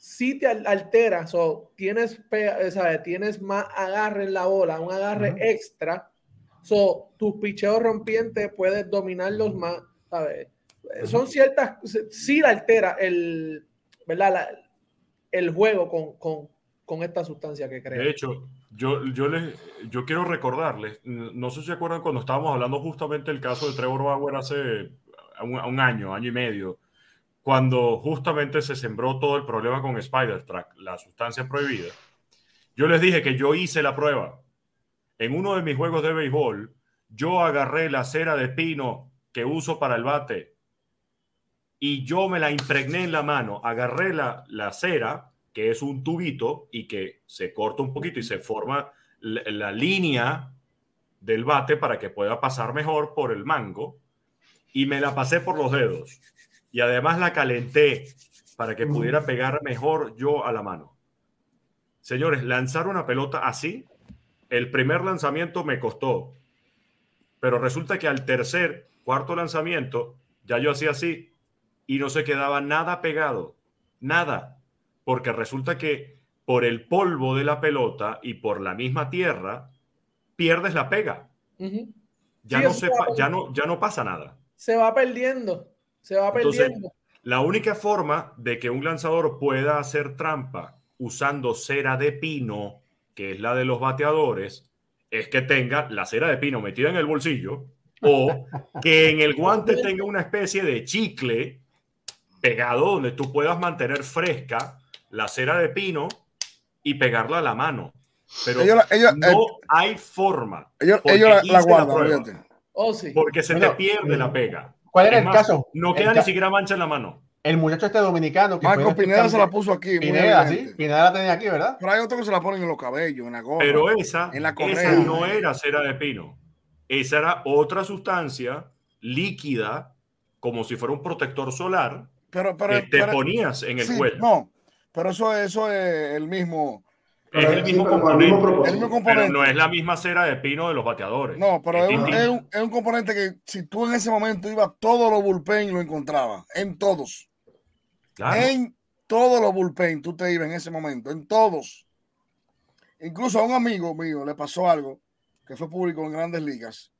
si te altera, so, tienes, ¿sabes? tienes más agarre en la bola, un agarre extra, so, tus picheos rompientes puedes dominarlos más, ¿sabes? Son ciertas, sí altera el, ¿verdad? el juego con, con, con, esta sustancia que. De hecho, yo, yo, les, yo quiero recordarles, no sé si se acuerdan cuando estábamos hablando justamente del caso de Trevor Bauer hace un, año, año y medio, cuando justamente se sembró todo el problema con Spider Track, la sustancia prohibida, yo les dije que yo hice la prueba. En uno de mis juegos de béisbol, yo agarré la cera de pino que uso para el bate y yo me la impregné en la mano. Agarré la, la cera, que es un tubito y que se corta un poquito y se forma la, la línea del bate para que pueda pasar mejor por el mango. Y me la pasé por los dedos. Y además la calenté para que pudiera pegar mejor yo a la mano. Señores, lanzar una pelota así, el primer lanzamiento me costó. Pero resulta que al tercer, cuarto lanzamiento, ya yo hacía así y no se quedaba nada pegado, nada, porque resulta que por el polvo de la pelota y por la misma tierra, pierdes la pega. ya, Sí, no se ya, no, ya no pasa nada. Se va perdiendo. Se va Entonces, perdiendo. La única forma de que un lanzador pueda hacer trampa usando cera de pino, que es la de los bateadores, es que tenga la cera de pino metida en el bolsillo o que en el guante tenga una especie de chicle pegado donde tú puedas mantener fresca la cera de pino y pegarla a la mano. Pero Ellos, la- ellos, no hay forma. ellos, ellos la, la la guardan, fíjate. Oh, sí. Porque se Bueno, te pierde la pega. ¿Cuál era Es el caso? No El queda ni ca- siquiera mancha en la mano. El muchacho este dominicano que Marco fue Pineda se la puso aquí. Pineda, sí. Pineda la tenía aquí, ¿verdad? Pero hay otros que se la ponen en los cabellos, en la gorra. Pero esa, En la esa correa. no era cera de pino. Esa era otra sustancia líquida, como si fuera un protector solar, pero, pero, que te pero- ponías en el sí, cuello. No, pero eso, eso es el mismo. es el mismo el componente. mismo propósito. El mismo pero no es la misma cera de pino de los bateadores. No, pero es un, es un- es un componente que si tú en ese momento ibas todos los bullpen lo encontrabas, en todos. Claro. En todos los bullpen tú te ibas en ese momento, en todos. Incluso a un amigo mío le pasó algo que fue público en grandes ligas.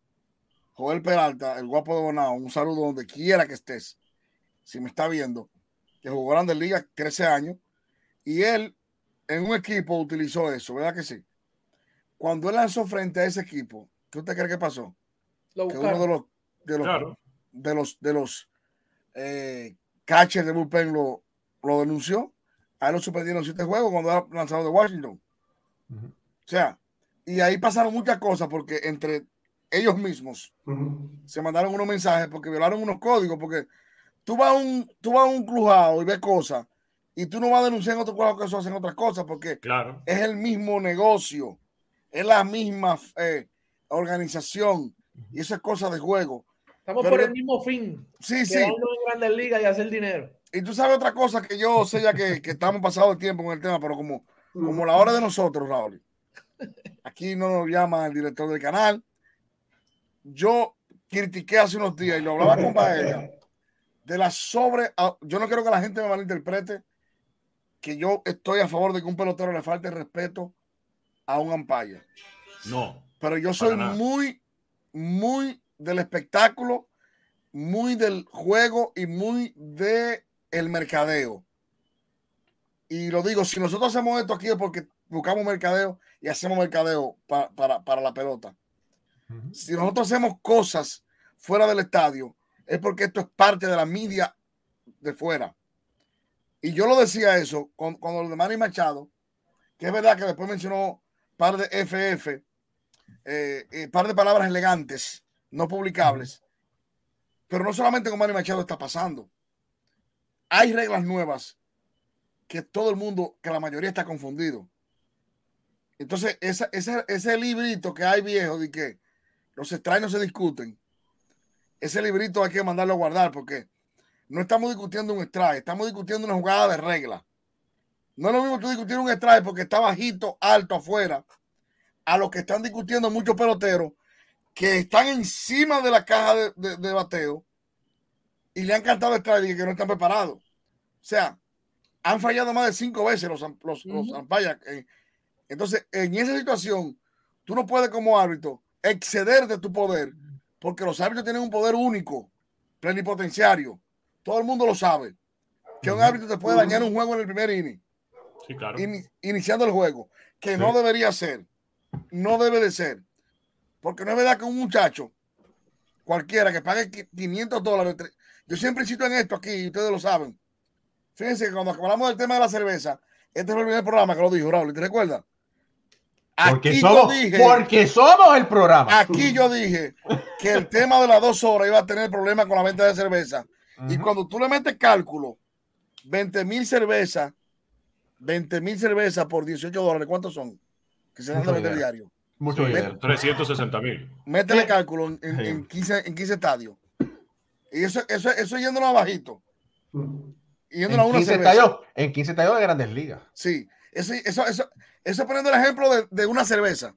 Joel Peralta, el guapo de Bonao, un saludo donde quiera que estés, si me está viendo, que jugó grandes ligas 13 años, y él en un equipo utilizó eso, ¿verdad que sí? Cuando él lanzó frente a ese equipo, ¿qué usted cree que pasó? Lo Que uno de los, de los Claro. de los de los eh, catchers de bullpen lo, lo denunció. A él lo suspendieron siete juegos cuando era lanzador de Washington. O sea, y ahí pasaron muchas cosas porque entre ellos mismos se mandaron unos mensajes porque violaron unos códigos. Porque tú vas a un, tú vas a un crujado y ves cosas y tú no vas a denunciar en otro crujado que eso hacen otras cosas porque Claro. es el mismo negocio, es la misma eh, organización y eso es cosa de juego. Estamos pero por yo- el mismo fin. Sí, sí. En grandes ligas y hacer dinero. Y tú sabes otra cosa que yo sé ya que, que estamos pasados de tiempo con el tema, pero como, como la hora de nosotros, Raúl. Aquí no nos llama el director del canal. Yo critiqué hace unos días y lo hablaba con Baella de la sobre. a- Yo no quiero que la gente me malinterprete que yo estoy a favor de que un pelotero le falte respeto a un umpire. No. Pero yo soy muy, muy del espectáculo, muy del juego y muy de el mercadeo. Y lo digo, si nosotros hacemos esto aquí es porque buscamos mercadeo y hacemos mercadeo pa- para, para la pelota. Si nosotros hacemos cosas fuera del estadio, es porque esto es parte de la media de fuera. Y yo lo decía eso con- cuando lo de Manny Machado, que es verdad que después mencionó par de FF, eh, eh, par de palabras elegantes, no publicables. Pero no solamente con Manny Machado está pasando. Hay reglas nuevas que todo el mundo, que la mayoría está confundido. Entonces, esa, ese, ese librito que hay viejo de que los extraños se discuten, ese librito hay que mandarlo a guardar porque no estamos discutiendo un strike, estamos discutiendo una jugada de regla. No es lo mismo tú discutir un strike porque está bajito, alto afuera, a lo que están discutiendo muchos peloteros que están encima de la caja de, de- de bateo y le han cantado strike y que no están preparados. O sea, han fallado más de cinco veces los, los. Eh, Entonces, en esa situación, tú no puedes como árbitro exceder de tu poder porque los árbitros tienen un poder único, plenipotenciario. Todo el mundo lo sabe. Que un árbitro te puede dañar un juego en el primer inning Sí, claro. ini- iniciando el juego, que no debería ser, no debe de ser, porque no es verdad que un muchacho, cualquiera que pague qui- 500 dólares, yo siempre insisto en esto aquí, y ustedes lo saben. Fíjense que cuando hablamos del tema de la cerveza, este fue el primer programa que lo dijo Raúl, ¿te recuerdas? Porque somos, yo dije, porque somos el programa. aquí yo dije que el tema de las dos horas iba a tener problemas con la venta de cerveza. Y cuando tú le metes cálculo, 20 mil cervezas, 20 mil cervezas por 18 dólares, ¿cuántos son? Que se dan de vender diario. Mucho dinero. 360 mil. Métele cálculo en, en- Sí. en 15, en 15 estadios. Y eso, eso, eso yéndolo a bajito. Ujú. Yéndolo a En una 15 cerveza. estadios, en 15 estadios de grandes ligas. Sí. Eso, eso, eso, eso poniendo el ejemplo de, de una cerveza.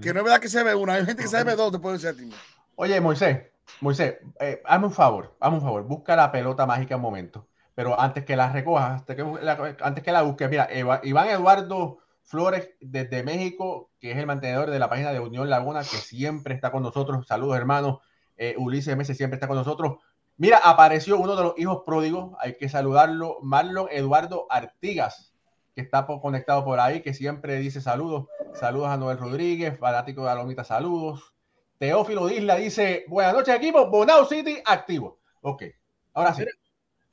Que no es verdad que se ve una, hay gente que se ve dos después del séptimo. Oye, Moisés, Moisés, eh, hazme un favor, hazme un favor, busca la pelota mágica un momento. Pero antes que la recojas, antes que la, antes busques, mira, Iván Eduardo Flores desde México, que es el mantenedor de la página de Unión Laguna, que siempre está con nosotros. Saludos, hermanos. Eh, Ulises MS siempre está con nosotros. Mira, apareció uno de los hijos pródigos, hay que saludarlo, Marlon Eduardo Artigas, que está conectado por ahí, que siempre dice saludos. Saludos a Noel Rodríguez, fanático de Alomita, saludos. Teófilo Isla dice, buenas noches equipo, Bonao City activo. Ok, ahora sí.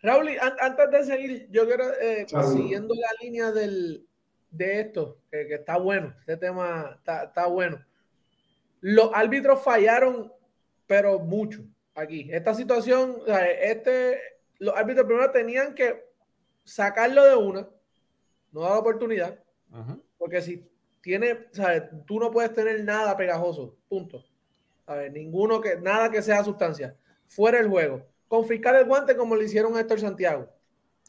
Raúl, antes de seguir, yo quiero, eh, siguiendo la línea del, de esto, que, está bueno, este tema está, está bueno. Los árbitros fallaron, pero mucho aquí. Esta situación, este, los árbitros primero tenían que sacarlo de una, no dar oportunidad, porque si tiene, ¿sabes? tú no puedes tener nada pegajoso, punto. Ninguno que, nada que sea sustancia, fuera el juego. Confiscar el guante como le hicieron a Héctor Santiago.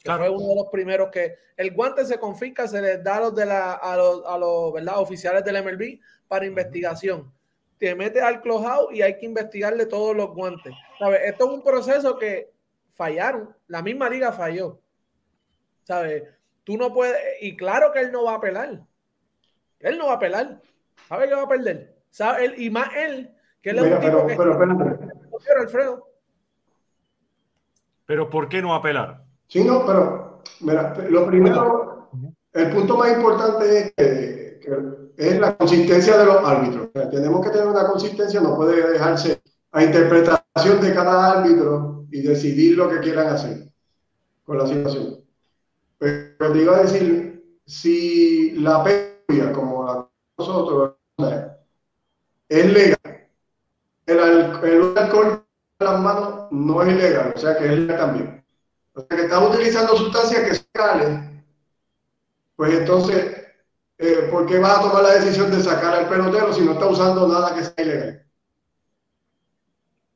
Que fue uno de los primeros que el guante se confisca, se les da a los, de la, a los, a los ¿verdad? oficiales del MLB para investigación te metes al clubhouse y hay que investigarle todos los guantes. ¿Sabes? Esto es un proceso que fallaron. La misma liga falló. ¿Sabes? Tú no puedes. Y claro que él no va a apelar. Él no va a apelar. ¿Sabe que va a perder? ¿Sabe? Él, y más él, que es un tipo que. Pero, Alfredo. Pero ¿por qué no apelar? Sí, no, pero mira, lo primero, el punto más importante es que es la consistencia de los árbitros. tenemos que tener una consistencia, no puede dejarse a interpretación de cada árbitro y decidir lo que quieran hacer con la situación. Pero te iba a decir, si la pérdida, como la nosotros, es legal, el, el alcohol en las manos no es ilegal, o sea que es legal también. O sea que estamos utilizando sustancias que son legales, pues entonces eh, ¿por qué vas a tomar la decisión de sacar al pelotero si no está usando nada que sea ilegal?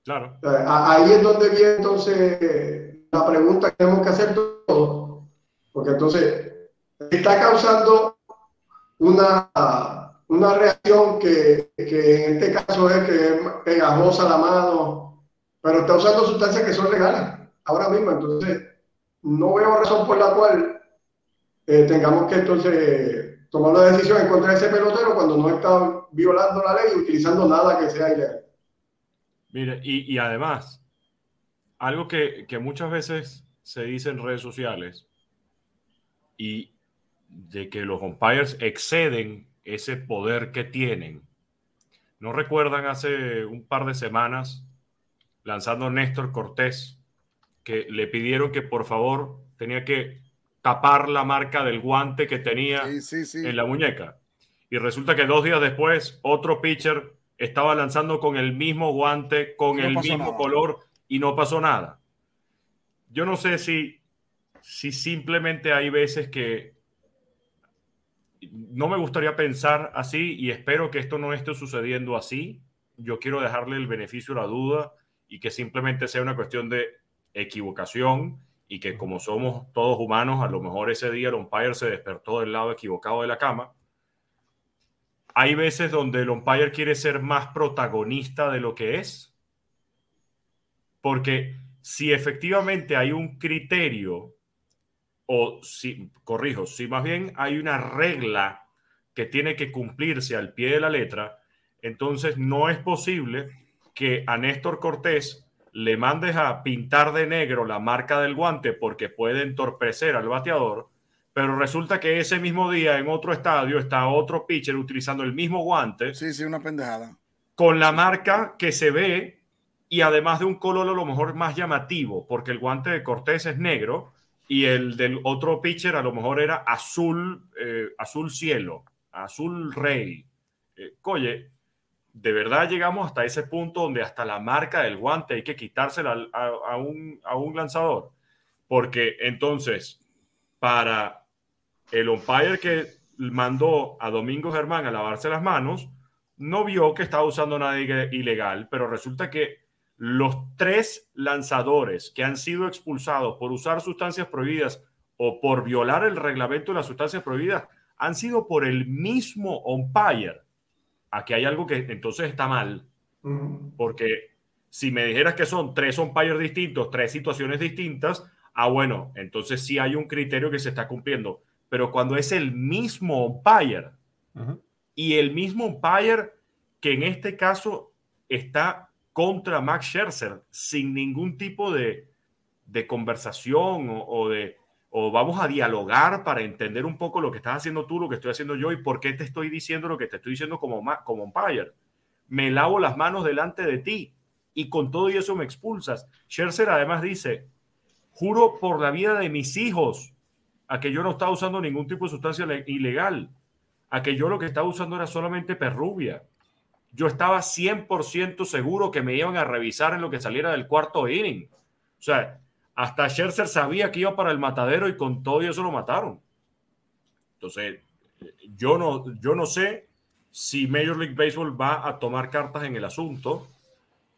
Claro. ahí es donde viene entonces la pregunta que tenemos que hacer todos, porque entonces está causando una, una reacción que, que en este caso es que es pegajosa la mano, pero está usando sustancias que son legales ahora mismo, entonces no veo razón por la cual eh, tengamos que entonces tomar la decisión en contra de ese pelotero cuando no está violando la ley y utilizando nada que sea ilegal. Mire, y, y además, algo que, que, muchas veces se dice en redes sociales y de que los umpires exceden ese poder que tienen. ¿No recuerdan hace un par de semanas lanzando Néstor Cortés que le pidieron que por favor tenía que tapar la marca del guante que tenía en la muñeca. Y resulta que dos días después, otro pitcher estaba lanzando con el mismo guante, con el mismo color y no pasó nada. Yo no sé si, si simplemente hay veces que no me gustaría pensar así y espero que esto no esté sucediendo así. Yo quiero dejarle el beneficio de la duda y que simplemente sea una cuestión de equivocación y que como somos todos humanos, a lo mejor ese día el umpire se despertó del lado equivocado de la cama. Hay veces donde el umpire quiere ser más protagonista de lo que es, porque si efectivamente hay un criterio, o si, corrijo, si más bien hay una regla que tiene que cumplirse al pie de la letra, entonces no es posible que a Néstor Cortés le mandes a pintar de negro la marca del guante porque puede entorpecer al bateador, pero resulta que ese mismo día en otro estadio está otro pitcher utilizando el mismo guante. Sí, sí, una pendejada. Con la marca que se ve y además de un color a lo mejor más llamativo, porque el guante de Cortés es negro y el del otro pitcher a lo mejor era azul, eh, azul cielo, azul rey. Eh, de verdad llegamos hasta ese punto donde hasta la marca del guante hay que quitársela a, un, a un lanzador. Porque entonces, para el umpire que mandó a Domingo Germán a lavarse las manos, no vio que estaba usando nada ilegal, pero resulta que los tres lanzadores que han sido expulsados por usar sustancias prohibidas o por violar el reglamento de las sustancias prohibidas han sido por el mismo umpire. Aquí hay algo que entonces está mal, porque si me dijeras que son tres umpires distintos, tres situaciones distintas, ah, bueno, entonces sí hay un criterio que se está cumpliendo. Pero cuando es el mismo umpire y el mismo umpire que en este caso está contra Max Scherzer sin ningún tipo de, de conversación o, de o vamos a dialogar para entender un poco lo que estás haciendo tú, lo que estoy haciendo yo y por qué te estoy diciendo lo que te estoy diciendo como, como umpire. Me lavo las manos delante de ti y con todo y eso me expulsas. Scherzer además dice, juro por la vida de mis hijos a que yo no estaba usando ningún tipo de sustancia le- ilegal, a que yo lo que estaba usando era solamente perrubia. Yo estaba 100% seguro que me iban a revisar en lo que saliera del cuarto inning. O sea, hasta Scherzer sabía que iba para el matadero y con todo eso lo mataron. Entonces, yo no, yo no sé si Major League Baseball va a tomar cartas en el asunto,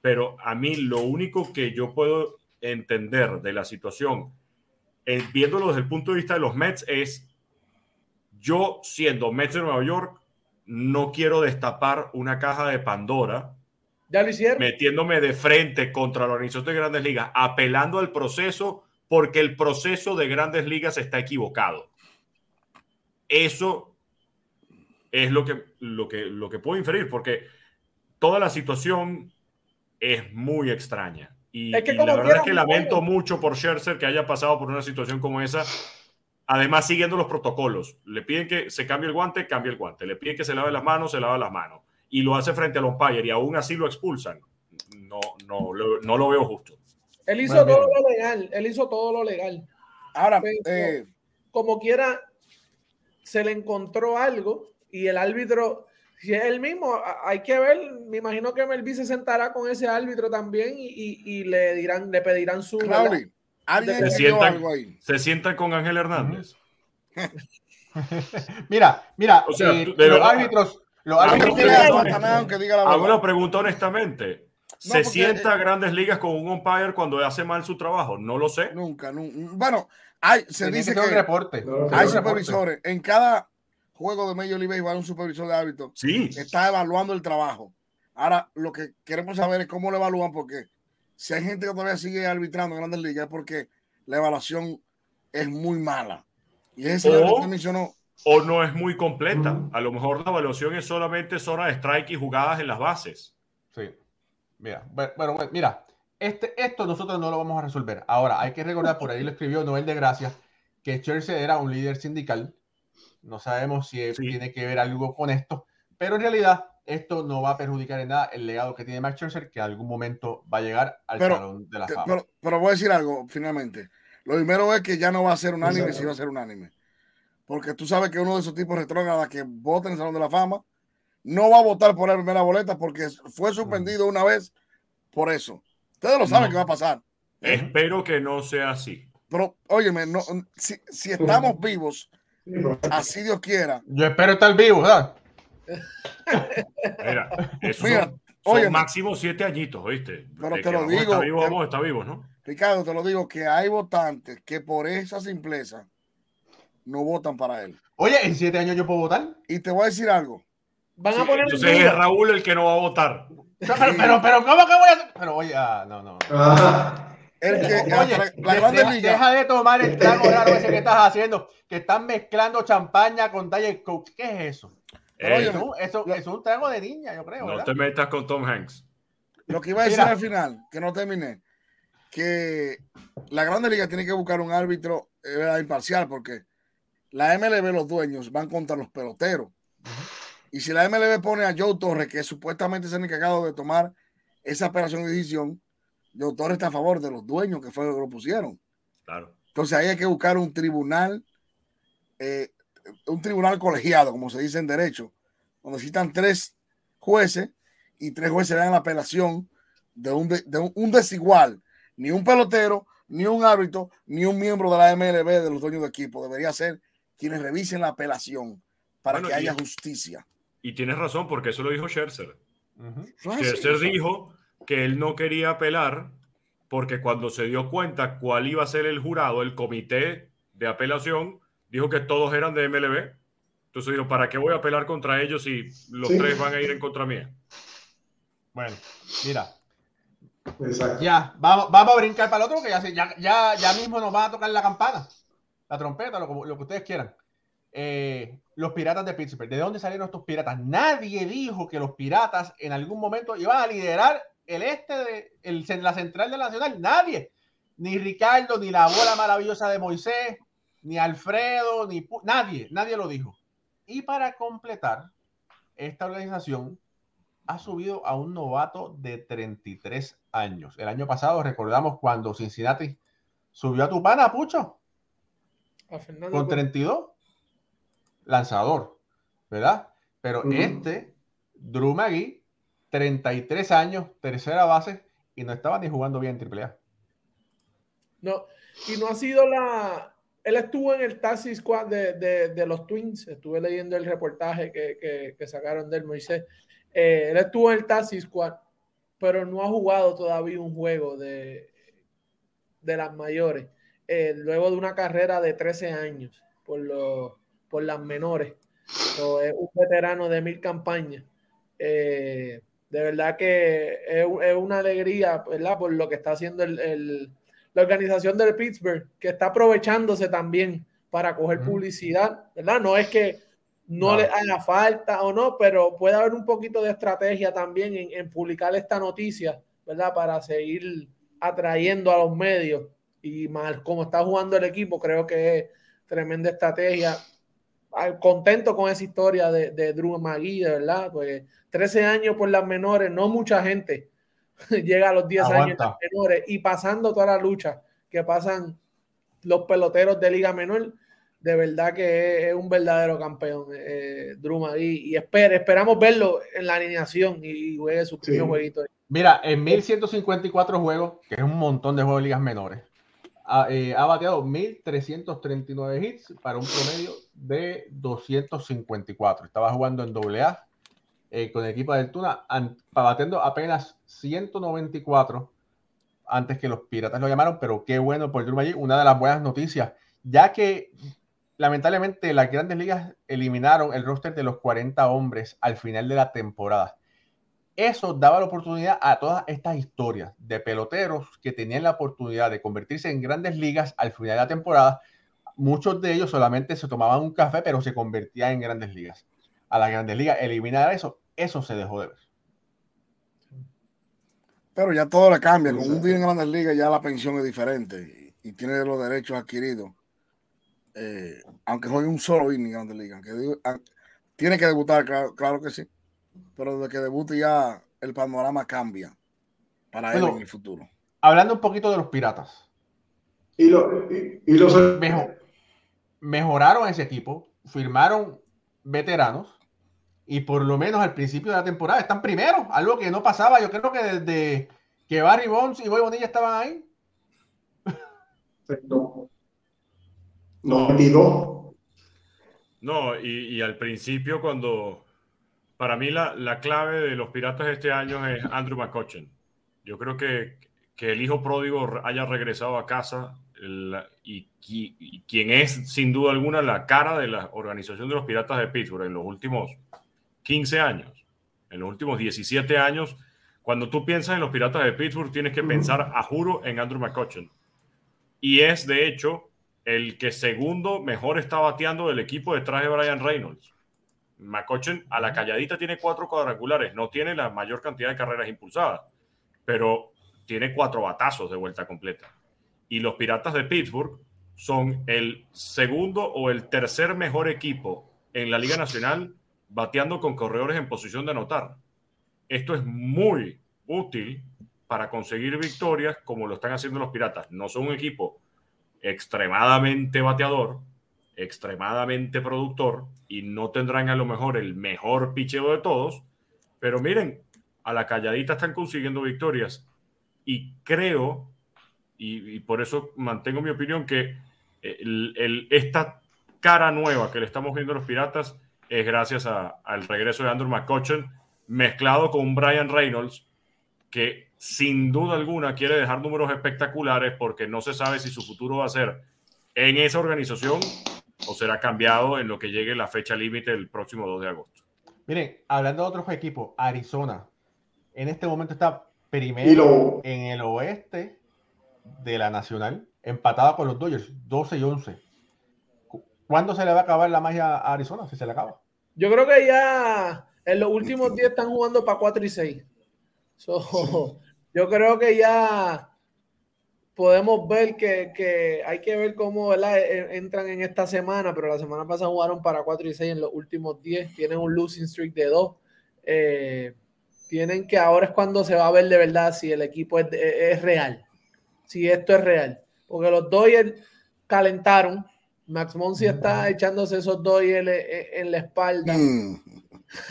pero a mí lo único que yo puedo entender de la situación, eh, viéndolo desde el punto de vista de los Mets, es yo siendo Mets de Nueva York, no quiero destapar una caja de Pandora Ya lo hicieron. metiéndome de frente contra la organización de grandes ligas, apelando al proceso porque el proceso de grandes ligas está equivocado. Eso es lo que, lo que, lo que puedo inferir, porque toda la situación es muy extraña. Y, Es que y la verdad es que lamento mucho por Scherzer que haya pasado por una situación como esa. Además, siguiendo los protocolos. Le piden que se cambie el guante, cambie el guante. Le piden que se lave las manos, se lava las manos. Y lo hace frente al umpire y aún así lo expulsan. No, no, lo- no lo veo justo. Él hizo todo bien. lo legal. Él hizo todo lo legal. Ahora, Pero- eh, Como quiera, se le encontró algo y el árbitro, si es el mismo, hay que ver. Me imagino que Melví se sentará con ese árbitro también y, y- y le dirán, le pedirán su. Alguien Se sientan, algo ahí. se sientan con Ángel Hernández. Mira, mira, O sea, eh, los verdad. árbitros, los Ah, árbitros Hago verdad. la pregunta honestamente. ¿Se porque- sienta a grandes ligas con un umpire cuando hace mal su trabajo? No lo sé. Nunca, nunca. Bueno, hay, se dice que que reporte. No, hay reporte. supervisores. En cada juego de Major League Baseball hay un supervisor de árbitro Sí, está evaluando el trabajo. Ahora, lo que queremos saber es cómo lo evalúan, porque si hay gente que todavía sigue arbitrando en grandes ligas es porque la evaluación es muy mala. Y ese O- que mencionó, o no es muy completa. A lo mejor la evaluación es solamente zona de strike y jugadas en las bases. Sí. Mira, bueno, mira, este, esto nosotros no lo vamos a resolver. Ahora, hay que recordar, por ahí lo escribió Noel de Gracia, que Scherzer era un líder sindical. No sabemos si Sí. tiene que ver algo con esto, pero en realidad esto no va a perjudicar en nada el legado que tiene Max Scherzer, que en algún momento va a llegar al Pero- Salón de la Fama. pero, pero voy a decir algo finalmente. Lo primero es que ya no va a ser unánime, Exacto. si va a ser unánime. Porque tú sabes que uno de esos tipos retrógradas que vota en el Salón de la Fama no va a votar por la primera boleta porque fue suspendido una vez por eso. Ustedes lo saben No. que va a pasar. Espero que no sea así. Pero, óyeme, no, si, si estamos vivos, así Dios quiera. Yo espero estar vivo, ¿verdad? Mira, Mira, son, máximo siete añitos, ¿oíste? Pero De te lo a digo, vamos a estar vivos, ¿no? Ricardo, te lo digo, que hay votantes que por esa simpleza no votan para él. Oye, en siete años yo puedo votar. Y te voy a decir algo. Van a Sí, poner en entonces es. Raúl el que no va a votar. Pero, pero, pero, ¿cómo que voy a hacer? Pero oye, ah, no, no. Ah, El que, Oye, la, la de- Grande deja, Liga, deja de tomar el trago raro ese que estás haciendo, que están mezclando champaña con Diet Coke. ¿Qué es eso? Pero oye, Eso, eso, lo- eso es un trago de niña, yo creo, no ¿verdad? te metas con Tom Hanks. lo que iba a decir Mira. al final, que no terminé, que la Grande Liga tiene que buscar un árbitro eh, imparcial, porque la MLB, los dueños, van contra los peloteros. Y si la MLB pone a Joe Torres, que supuestamente es el encargado de tomar esa operación de decisión, Joe Torres está a favor de los dueños que fue lo que lo pusieron. Claro. Entonces ahí hay que buscar un tribunal, eh, un tribunal colegiado, como se dice en derecho, donde necesitan tres jueces y tres jueces dan la apelación de un, de- un- un desigual. Ni un pelotero, ni un árbitro, ni un miembro de la MLB de los dueños de equipo. Debería ser quienes revisen la apelación para Bueno, que y- haya justicia. Y tienes razón, porque eso lo dijo Scherzer. Así, Scherzer dijo que él no quería apelar porque cuando se dio cuenta cuál iba a ser el jurado, el comité de apelación, dijo que todos eran de MLB. Entonces digo, ¿para qué voy a pelear contra ellos si los Sí. tres van a ir en contra mía? Bueno, mira, Exacto. ya, vamos, vamos a brincar para el otro, que ya, ya, ya, ya mismo nos van a tocar la campana, la trompeta, lo, lo que ustedes quieran. Eh, los piratas de Pittsburgh. ¿De dónde salieron estos piratas? Nadie dijo que los piratas en algún momento iban a liderar el este de el, la central de la nacional. Nadie. Ni Ricardo, ni la bola maravillosa de Moisés, ni Alfredo, ni Pu- nadie, nadie lo dijo. Y para completar, esta organización ha subido a un novato de 33 años. El año pasado recordamos cuando Cincinnati subió a tu pana, Pucho, A con Gordon. 32 lanzador, ¿verdad? Pero este, Drew McGee, 33 años, tercera base, y no estaba ni jugando bien en AAA. No, y no ha sido la. Él estuvo en el taxi squad de, de- de los Twins. Estuve leyendo el reportaje que, que- que sacaron del Moisés. Eh, él estuvo en el taxi squad, pero no ha jugado todavía un juego de, de las mayores. eh, luego de una carrera de 13 años por, los por las menores. Es un veterano de mil campañas. Eh, de verdad que es, es una alegría, ¿verdad? Por lo que está haciendo el- el, la organización del Pittsburgh, que está aprovechándose también para coger publicidad, ¿verdad? No es que no le haga falta o no, pero puede haber un poquito de estrategia también en, en publicar esta noticia, ¿verdad? Para seguir atrayendo a los medios y más como está jugando el equipo, creo que es tremenda estrategia. Contento con esa historia de, de Drew de verdad, pues 13 años por las menores, no mucha gente llega a los 10 años menores y pasando toda la lucha que pasan los peloteros de Liga Menor, de verdad que es, un verdadero campeón, eh, Drew McGee, y espera, esperamos verlo en la alineación y, y juegue su primer Sí. jueguito. Mira, en 1154 juegos, que es un montón de juegos de ligas menores, ha, eh, ha bateado 1339 hits para un promedio de 254. Estaba jugando en AA eh, con el equipo del Tuna, an- batiendo apenas 194 antes que los Piratas lo llamaron, pero qué bueno por Drew Maggi, una de las buenas noticias, ya que lamentablemente las grandes ligas eliminaron el roster de los 40 hombres al final de la temporada eso daba la oportunidad a todas estas historias de peloteros que tenían la oportunidad de convertirse en grandes ligas al final de la temporada. Muchos de ellos solamente se tomaban un café, pero se convertían en grandes ligas. A las grandes ligas, eliminar eso, eso se dejó de ver. Pero ya todo le cambia. Con un día en Grandes Ligas ya la pensión es diferente y, y tiene los derechos adquiridos. Eh, aunque juegue un solo inning en Grandes Ligas. ah, tiene que debutar, claro, claro que sí. Pero desde que debute ya el panorama cambia para él en el futuro. Hablando un poquito de los piratas, Y, lo, y, y los Mejo- mejoraron ese equipo, firmaron veteranos y por lo menos al principio de la temporada están primero, algo que no pasaba. Yo creo que desde que Barry Bonds y Boy Bonilla estaban ahí, no, 92. No, y, y al principio cuando, para mí la, la clave de los Piratas este año es Andrew McCutcheon. Yo creo que, que el hijo pródigo haya regresado a casa y, qui- y quien es sin duda alguna la cara de la organización de los Piratas de Pittsburgh en los últimos 15 años, en los últimos 17 años. Cuando tú piensas en los Piratas de Pittsburgh, tienes que pensar a juro en Andrew McCutcheon. Y es de hecho el que segundo mejor está bateando del equipo detrás de Brian Reynolds. McCutcheon a la calladita tiene cuatro cuadrangulares, no tiene la mayor cantidad de carreras impulsadas, pero tiene cuatro batazos de vuelta completa. Y los Piratas de Pittsburgh son el segundo o el tercer mejor equipo en la Liga Nacional bateando con corredores en posición de anotar. Esto es muy útil para conseguir victorias como lo están haciendo los Piratas. No son un equipo extremadamente bateador, extremadamente productor y no tendrán a lo mejor el mejor picheo de todos, pero miren, a la calladita están consiguiendo victorias y creo, y, y por eso mantengo mi opinión, que el- el- esta cara nueva que le estamos viendo a los Piratas es gracias a- al regreso de Andrew McCutcheon mezclado con un Brian Reynolds que sin duda alguna quiere dejar números espectaculares porque no se sabe si su futuro va a ser en esa organización o será cambiado en lo que llegue la fecha límite el próximo 2 de agosto. Miren, hablando de otros equipos, Arizona en este momento está primero en el oeste de la Nacional, empatada con los Dodgers, 12 y 11. ¿Cuándo se le va a acabar la magia a Arizona? Si se le acaba. Yo creo que ya en los últimos días están jugando para 4 y 6. yo creo que ya podemos ver que, hay que ver cómo e, e, entran en esta semana, pero la semana pasada jugaron para 4 y 6 en los últimos 10, tienen un losing streak de 2. Eh, tienen que ahora es cuando se va a ver de verdad si el equipo es, real, si esto es real, porque los Dodgers calentaron, Max Monsi está echándose esos Dodgers en, la espalda, mm.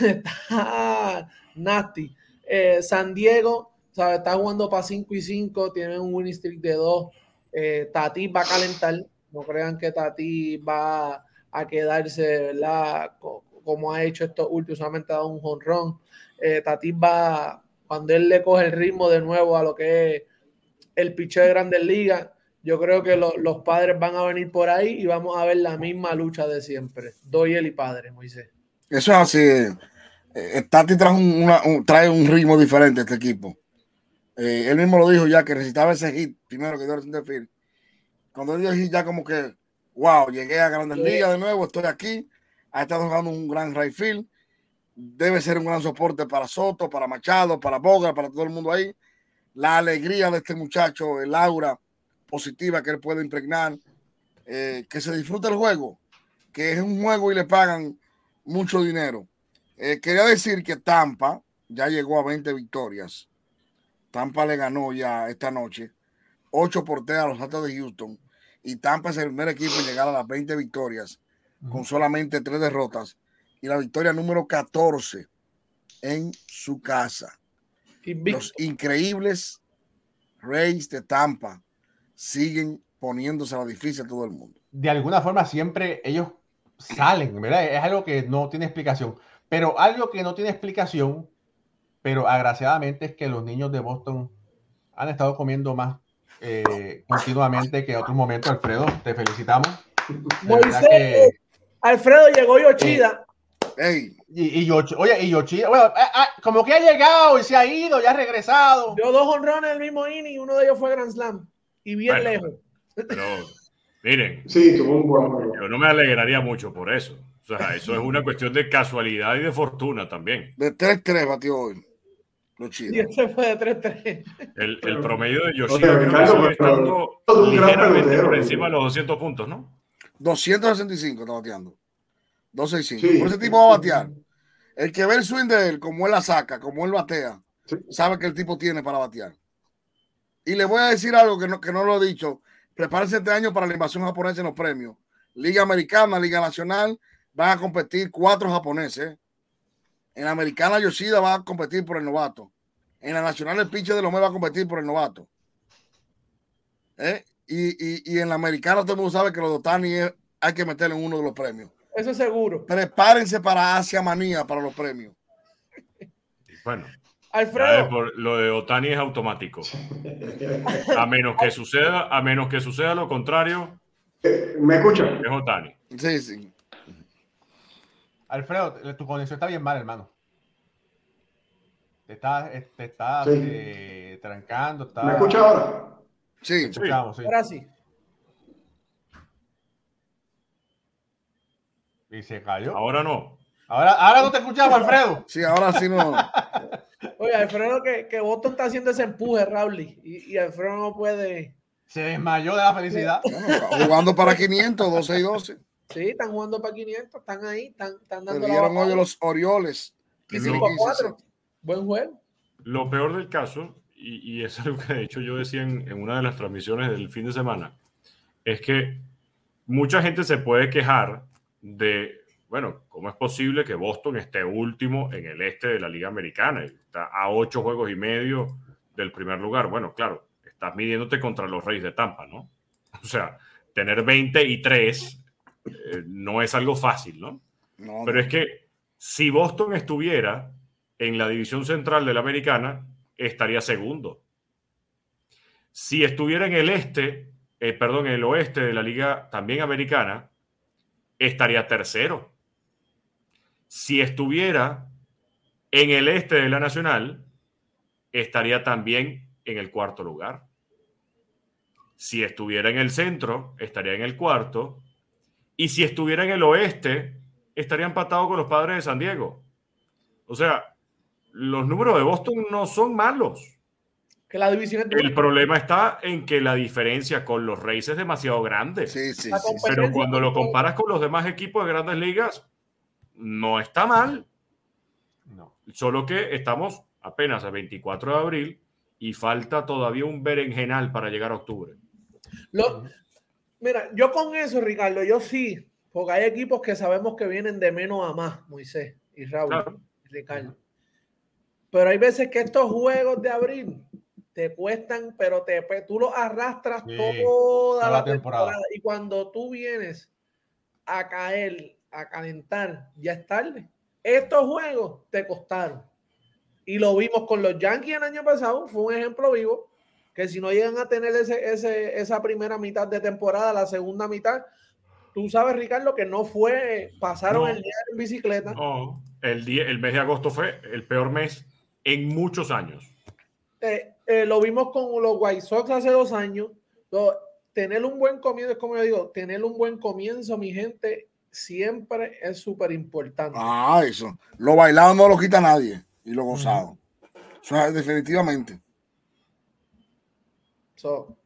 está nasty. Eh, San Diego Está jugando para 5 y 5, tiene un winning streak de 2. Eh, Tati va a calentar. No crean que Tati va a quedarse, ¿verdad? Como ha hecho estos últimos, solamente ha dado un honrón. Eh, Tati va, cuando él le coge el ritmo de nuevo a lo que es el picheo de Grandes Ligas, yo creo que los padres van a venir por ahí y vamos a ver la misma lucha de siempre. Doyle y padre, Moisés. Eso es así. Eh, Tati trae un, trae un ritmo diferente a este equipo. Eh, él mismo lo dijo ya que necesitaba ese hit primero que dio el Cuando dio el hit, ya como que, wow, llegué a Grandes Ligas de nuevo, estoy aquí. Ha estado jugando un gran right field. Debe ser un gran soporte para Soto, para Machado, para Boga, para todo el mundo ahí. La alegría de este muchacho, el aura positiva que él puede impregnar, eh, que se disfrute el juego, que es un juego y le pagan mucho dinero. Eh, quería decir que Tampa ya llegó a 20 victorias. Tampa le ganó ya esta noche. 8 por 3 a los Astros de Houston. Y Tampa es el primer equipo en llegar a las 20 victorias con solamente 3 derrotas y la victoria número 14 en su casa. Los increíbles Reyes de Tampa siguen poniéndose a la difícil a todo el mundo. De alguna forma siempre ellos salen, ¿verdad? Es algo que no tiene explicación. Pero algo que no tiene explicación pero agraciadamente es que los niños de Boston han estado comiendo más eh, continuamente que otros momentos. Alfredo, te felicitamos. Alfredo llegó Yochida. Ey. Y, y oye, y Yochida, bueno, ah, ah, como que ha llegado y se ha ido, ya ha regresado. Dio dos honrones el mismo inning, uno de ellos fue Grand Slam. Y bien lejos. Pero, miren, sí, tuvo un buen yo no me alegraría mucho por eso. O sea, eso es una cuestión de casualidad y de fortuna también. De 3-3 batió hoy. Y ese fue de 3-3. El, el, promedio de Yoshida creo que sigue estando ligeramente por encima de los 200 puntos, ¿no? 265 está bateando. 265. por ese tipo va a batear. El que ve el swing de él, como él la saca, como él batea, sabe que el tipo tiene para batear. Y le voy a decir algo que no, que no lo he dicho. Prepárense este año para la invasión japonesa en los premios. Liga Americana, Liga Nacional, van a competir cuatro japoneses en la americana, Yoshida va a competir por el novato. En la nacional, el pinche de Lomé va a competir por el novato. ¿Eh? Y, en la americana, todo el mundo sabe que los Dotani hay que meterle en uno de los premios. Eso es seguro. Prepárense para Asia Manía para los premios. Bueno. Alfredo. lo de Otani es automático. A menos que suceda, a menos que suceda lo contrario. ¿Me escuchan? Es Otani. Sí, sí. Alfredo, tu conexión está bien mal, hermano. Te estás, te estás eh, trancando. ¿Me escucha ahora? Sí, escuchamos, sí. Ahora sí. Y se cayó. Ahora no. Ahora, ahora no te escuchamos, Alfredo. Sí, ahora sí no. Oye, Alfredo, que, que Boston está haciendo ese empuje, Raúl, y, y Alfredo no puede. Se desmayó de la felicidad. jugando para 500, 12 y 12. Sí, están jugando para 500, están ahí, están, están dando. Perdieron hoy los Orioles. Y 5 a 4. Buen juego. Lo peor del caso, y, y, es algo que de hecho yo decía en, en, una de las transmisiones del fin de semana, es que mucha gente se puede quejar de, bueno, ¿cómo es posible que Boston esté último en el este de la Liga Americana? Está a 8 juegos y medio del primer lugar. Bueno, claro, estás midiéndote contra los Reyes de Tampa, ¿no? O sea, tener 20 y 3 eh, no es algo fácil, ¿no? Pero es que si Boston estuviera en la división central de la americana, estaría segundo. Si estuviera en el este, eh, perdón, en el oeste de la liga también americana, estaría tercero. Si estuviera en el este de la Nacional, estaría también en el cuarto lugar. Si estuviera en el centro, estaría en el cuarto. Y si estuviera en el oeste, estaría empatado con los padres de San Diego. O sea, los números de Boston no son malos. Que la división El problema está en que la diferencia con los Reyes es demasiado grande. Sí, sí, sí. Pero cuando lo comparas con los demás equipos de grandes ligas, no está mal. No. Solo que estamos apenas a 24 de abril y falta todavía un berenjenal para llegar a octubre. Lo- mira, yo con eso, Ricardo, yo sí, porque hay equipos que sabemos que vienen de menos a más, Moisés y Raúl Claro. y Ricardo. Pero hay veces que estos juegos de abril te cuestan, pero te, pe- tú los arrastras Sí, toda la temporada. temporada. Y cuando tú vienes a caer, a calentar, ya es tarde. Estos juegos te costaron. Y lo vimos con los Yankees el año pasado, fue un ejemplo vivo, que si no llegan a tener ese, ese, esa primera mitad de temporada, la segunda mitad, tú sabes, Ricardo, que no fue, pasaron No. el día en bicicleta. No, el, día, el mes de agosto fue el peor mes en muchos años. Eh, eh, lo vimos con los White Sox hace dos años. Lo- tener un buen comienzo, es como yo digo, tener un buen comienzo, mi gente, siempre es súper importante. Ah, eso. Lo bailado no lo quita nadie. Y lo gozado. Eso es definitivamente. So,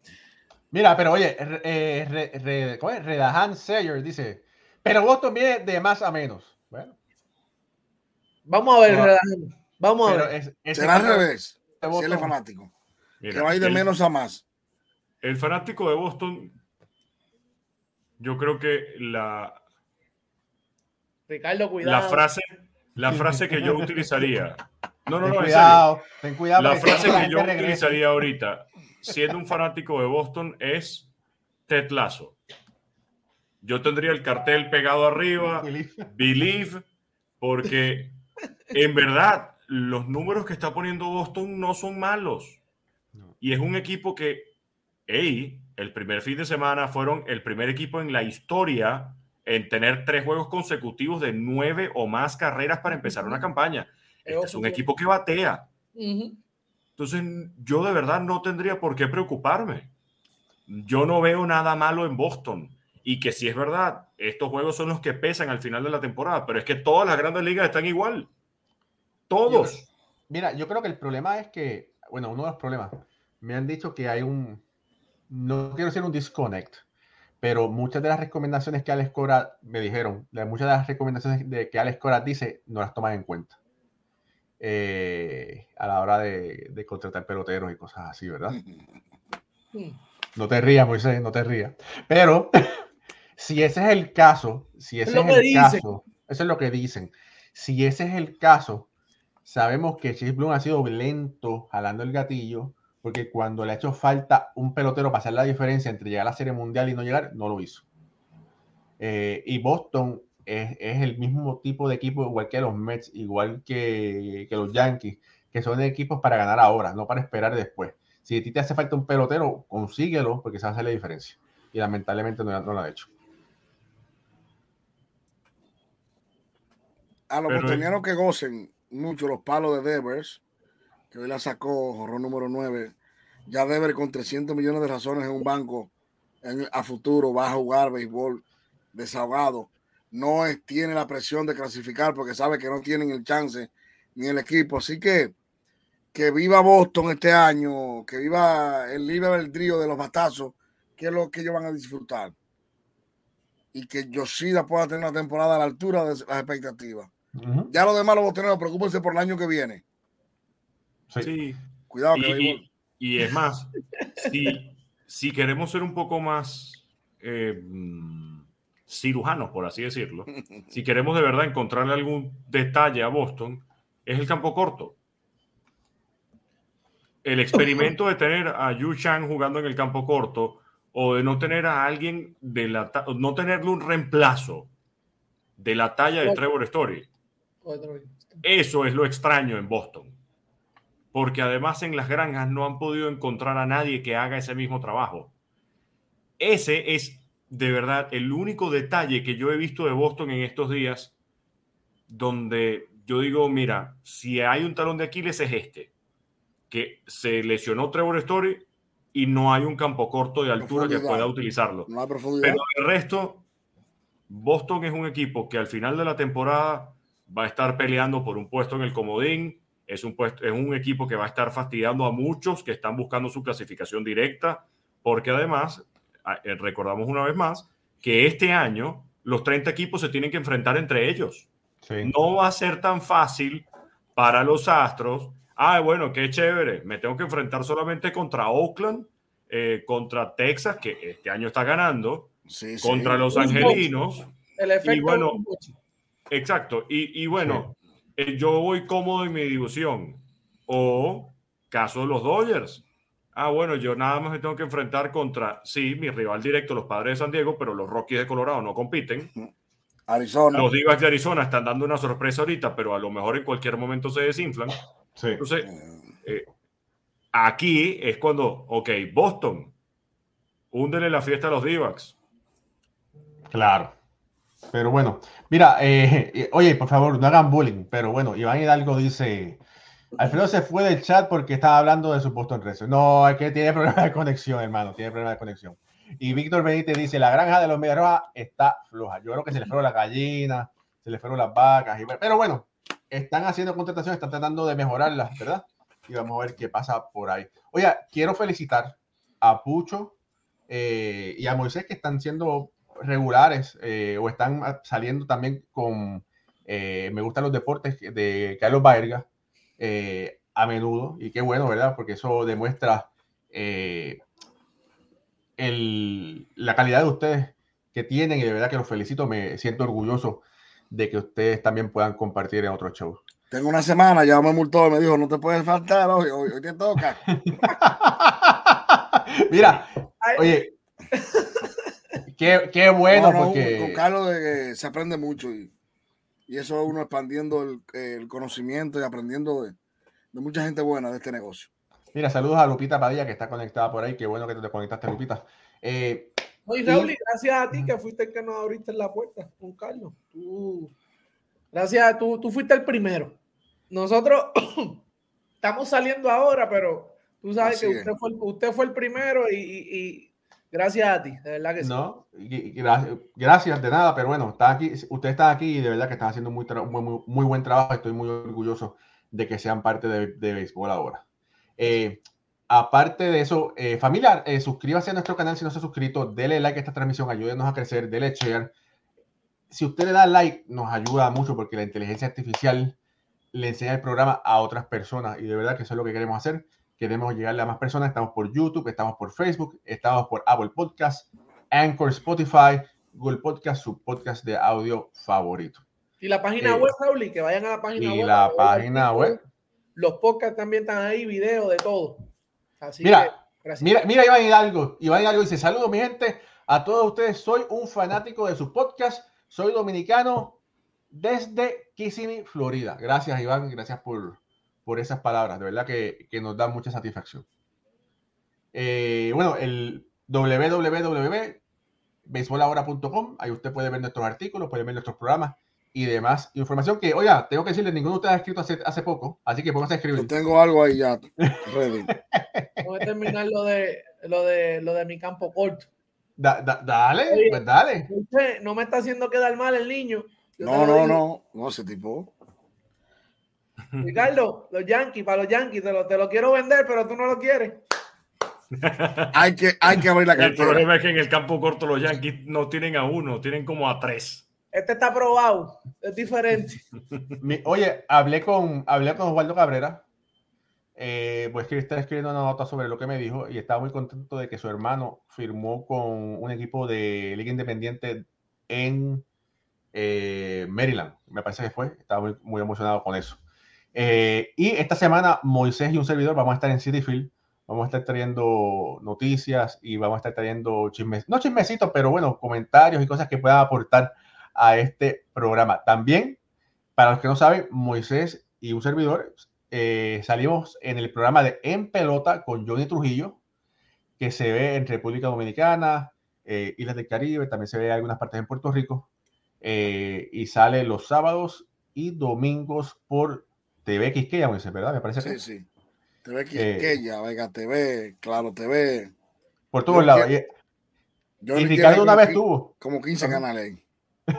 Mira, pero oye, eh, re- re- ¿cómo es? Redahan Sayer dice, pero Boston viene de más a menos. Bueno, vamos a ver, No. Redan, vamos a ver. es, Será al revés. Si él es fanático. Mira, Que va a ir de el- menos a más. El fanático de Boston, yo creo que la, Ricardo, cuidado. la frase, la frase que yo utilizaría. No, no, Ten no, en serio. cuidado, ten cuidado. La frase que yo utilizaría ahorita, siendo un fanático de Boston, es Ted Lasso. Yo tendría el cartel pegado arriba, Believe, porque en verdad los números que está poniendo Boston no son malos. Y es un equipo que, hey, el primer fin de semana fueron el primer equipo en la historia en tener tres juegos consecutivos de nueve o más carreras para empezar una campaña. Este es un equipo que batea. Entonces, yo de verdad no tendría por qué preocuparme. Yo no veo nada malo en Boston. Y que si es verdad, estos juegos son los que pesan al final de la temporada, pero es que todas las grandes ligas están igual. Todos. Mira, yo creo que el problema es que, bueno, uno de los problemas, me han dicho que hay un, no quiero decir un disconnect, pero muchas de las recomendaciones que Alex Cora me dijeron, muchas de las recomendaciones de que Alex Cora dice, no las toman en cuenta eh, a la hora de, de contratar peloteros y cosas así, ¿verdad? Mm. No te rías, Moisés, no te rías. Pero si ese es el caso, si ese es el dicen. caso, eso es lo que dicen. Si ese es el caso, sabemos que Chase Bloom ha sido lento jalando el gatillo, porque cuando le ha hecho falta un pelotero para hacer la diferencia entre llegar a la Serie Mundial y no llegar, no lo hizo. Eh, y Boston es, es el mismo tipo de equipo, igual que los Mets, igual que, que los Yankees, que son equipos para ganar ahora, no para esperar después. Si a ti te hace falta un pelotero, consíguelo porque se va a hacer la diferencia. Y lamentablemente no, no lo ha hecho. A los Pero- bostonianos que gocen mucho los palos de Devers, que hoy la sacó, jorrón número 9. Ya Devers con 300 millones de razones en un banco en- a futuro va a jugar béisbol desahogado. No es- tiene la presión de clasificar porque sabe que no tienen el chance ni el equipo. Así que que viva Boston este año, que viva el libre albedrío de los batazos, que es lo que ellos van a disfrutar. Y que Yoshida pueda tener una temporada a la altura de las expectativas. Ya los demás los botoneros, preocúpense por el año que viene. Sí. Sí. Cuidado que Y, béisbol. y- y es más, si, si queremos ser un poco más eh, cirujanos, por así decirlo, si queremos de verdad encontrarle algún detalle a Boston, es el campo corto. El experimento de tener a Yu Chang jugando en el campo corto o de no tener a alguien de la no tenerle un reemplazo de la talla de Trevor Story. Eso es lo extraño en Boston. Porque además en las granjas no han podido encontrar a nadie que haga ese mismo trabajo. Ese es de verdad, el único detalle que yo he visto de Boston en estos días, donde yo digo, mira, si hay un talón de Aquiles es este, que se lesionó Trevor Story y no hay un campo corto de altura que pueda utilizarlo. No hay profundidad. Pero el resto, Boston es un equipo que al final de la temporada va a estar peleando por un puesto en el comodín. Es un, puesto, es un equipo que va a estar fastidiando a muchos que están buscando su clasificación directa, porque además, eh, recordamos una vez más, que este año los 30 equipos se tienen que enfrentar entre ellos. No va a ser tan fácil para los Astros. Ah, bueno, qué chévere. Me tengo que enfrentar solamente contra Oakland, eh, contra Texas, que este año está ganando, contra los Angelinos. El efecto y bueno, exacto. Y, bueno, eh, yo voy cómodo en mi división. O caso de los Dodgers. Ah, bueno, yo nada más me tengo que enfrentar contra, sí, mi rival directo, los padres de San Diego, pero los Rockies de Colorado no compiten. Arizona. Los Divas de Arizona están dando una sorpresa ahorita, pero a lo mejor en cualquier momento se desinflan. Sí. Entonces, eh, aquí es cuando, ok, Boston, húndele la fiesta a los Divas. Claro. Pero bueno, mira, eh, eh, oye, por favor, no hagan bullying, pero bueno, Iván Hidalgo dice, Alfredo se fue del chat porque estaba hablando de su Boston Red No, es que tiene problema de conexión, hermano, tiene problema de conexión. Y Víctor Benítez dice, la granja de los Medias está floja. Yo creo que se le fueron las gallinas, se le fueron las vacas. pero bueno, están haciendo contrataciones, están tratando de mejorarlas, ¿verdad? Y vamos a ver qué pasa por ahí. Oye, quiero felicitar a Pucho eh, y a Moisés que están siendo regulares eh, o están saliendo también con eh, Me gustan los deportes de Carlos Baerga a menudo. Y qué bueno, ¿verdad? Porque eso demuestra la calidad de ustedes que tienen y de verdad que los felicito, me siento orgulloso de que ustedes también puedan compartir en otros shows. Tengo una semana, ya me multó y me dijo, no te puedes faltar, hoy, hoy, te toca. Mira, oye, qué, qué bueno porque... Con Carlos de se aprende mucho y, y eso es uno expandiendo el, el, conocimiento y aprendiendo de, de mucha gente buena de este negocio. Mira, saludos a Lupita Padilla que está conectada por ahí. Qué bueno que te conectaste, Lupita. Eh, Oye, Raúl, gracias a ti que fuiste el que nos abriste la puerta con Carlos. Tú, gracias a tú, tú fuiste el primero. Nosotros estamos saliendo ahora, pero tú sabes que usted fue, usted fue, el primero y, gracias a ti, de verdad que sí. No, gracias, de nada, pero bueno, está aquí, usted está aquí y de verdad que están haciendo muy, muy, muy buen trabajo. Estoy muy orgulloso de que sean parte de, de béisbol ahora. Eh, aparte de eso, eh, familiar, eh, suscríbase a nuestro canal si no se ha suscrito, dele like a esta transmisión, ayúdenos a crecer, dele share. Si usted le da like, nos ayuda mucho porque la inteligencia artificial le enseña el programa a otras personas y de verdad que eso es lo que queremos hacer. Queremos llegarle a más personas. Estamos por YouTube, estamos por Facebook, estamos por Apple Podcast, Anchor, Spotify, Google Podcast, su podcast de audio favorito. Y la página web, Raúl, que vayan a la página web. Y la página web los podcasts también están ahí, video de todo. Así mira, mira, mira Iván Hidalgo. Iván Hidalgo dice, saludos mi gente, a todos ustedes, soy un fanático de sus podcasts, soy dominicano desde Kissimmee, Florida. Gracias Iván, gracias por, por esas palabras, de verdad que, que nos da mucha satisfacción. Eh, bueno, el www.beisbolahora.com, ahí usted puede ver nuestros artículos, puede ver nuestros programas y demás información que, oiga, tengo que decirle, ninguno de ustedes ha escrito hace, hace poco, así que póngase a escribir. Yo tengo algo ahí ya, ready. Voy a terminar lo de, lo de, lo de mi campo corto. dale, pues dale. no me está haciendo quedar mal el niño. no, no, no, no, ese tipo. Ricardo, los Yankees, para los Yankees, te lo, te lo quiero vender, pero tú no lo quieres. hay, que, hay que abrir la cartera. El problema es que en el campo corto los Yankees no tienen a uno, tienen como a tres. Este está probado, es diferente. oye, hablé con, hablé con Osvaldo Cabrera, eh, pues que está escribiendo una nota sobre lo que me dijo y estaba muy contento de que su hermano firmó con un equipo de Liga Independiente en eh, Maryland, me parece que fue, estaba muy, emocionado con eso. Eh, y esta semana Moisés y un servidor vamos a estar en City Field, vamos a estar trayendo noticias y vamos a estar trayendo chismes, no chismecitos, pero bueno, comentarios y cosas que puedan aportar a este programa. También, para los que no saben, Moisés y un servidor eh, salimos en el programa de En Pelota con Johnny Trujillo, que se ve en República Dominicana, eh, Islas del Caribe, también se ve en algunas partes en Puerto Rico. eh, y sale los sábados y domingos por TV Quisqueya, Moisés, ¿verdad? Me parece que Sí, sí. TV Quisqueya, Vega TV, Claro TV. por todos lados. Yo Y, Ricardo una vez estuvo. Como 15 Ajá. canales.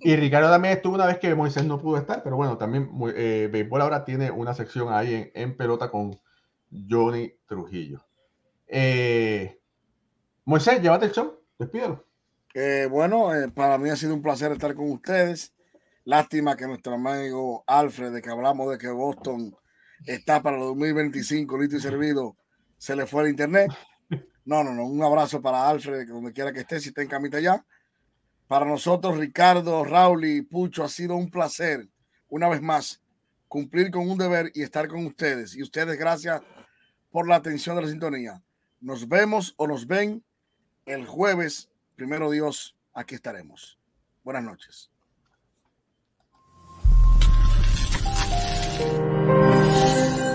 Y Ricardo también estuvo una vez que Moisés no pudo estar, pero bueno, también eh, Béisbol ahora tiene una sección ahí en, en pelota con Johnny Trujillo. Eh, Moisés, llévate el show, despídelo. Eh, bueno, eh, para mí ha sido un placer estar con ustedes. Lástima que nuestro amigo Alfred, de que hablamos de que Boston está para el 2025 listo y servido, se le fue el internet. No, no, no. Un abrazo para Alfred, donde quiera que esté, si está en camita ya. Para nosotros, Ricardo, Raúl y Pucho, ha sido un placer, una vez más, cumplir con un deber y estar con ustedes. Y ustedes, gracias por la atención de la sintonía. Nos vemos o nos ven el jueves primero Dios, aquí estaremos. Buenas noches. Thank you.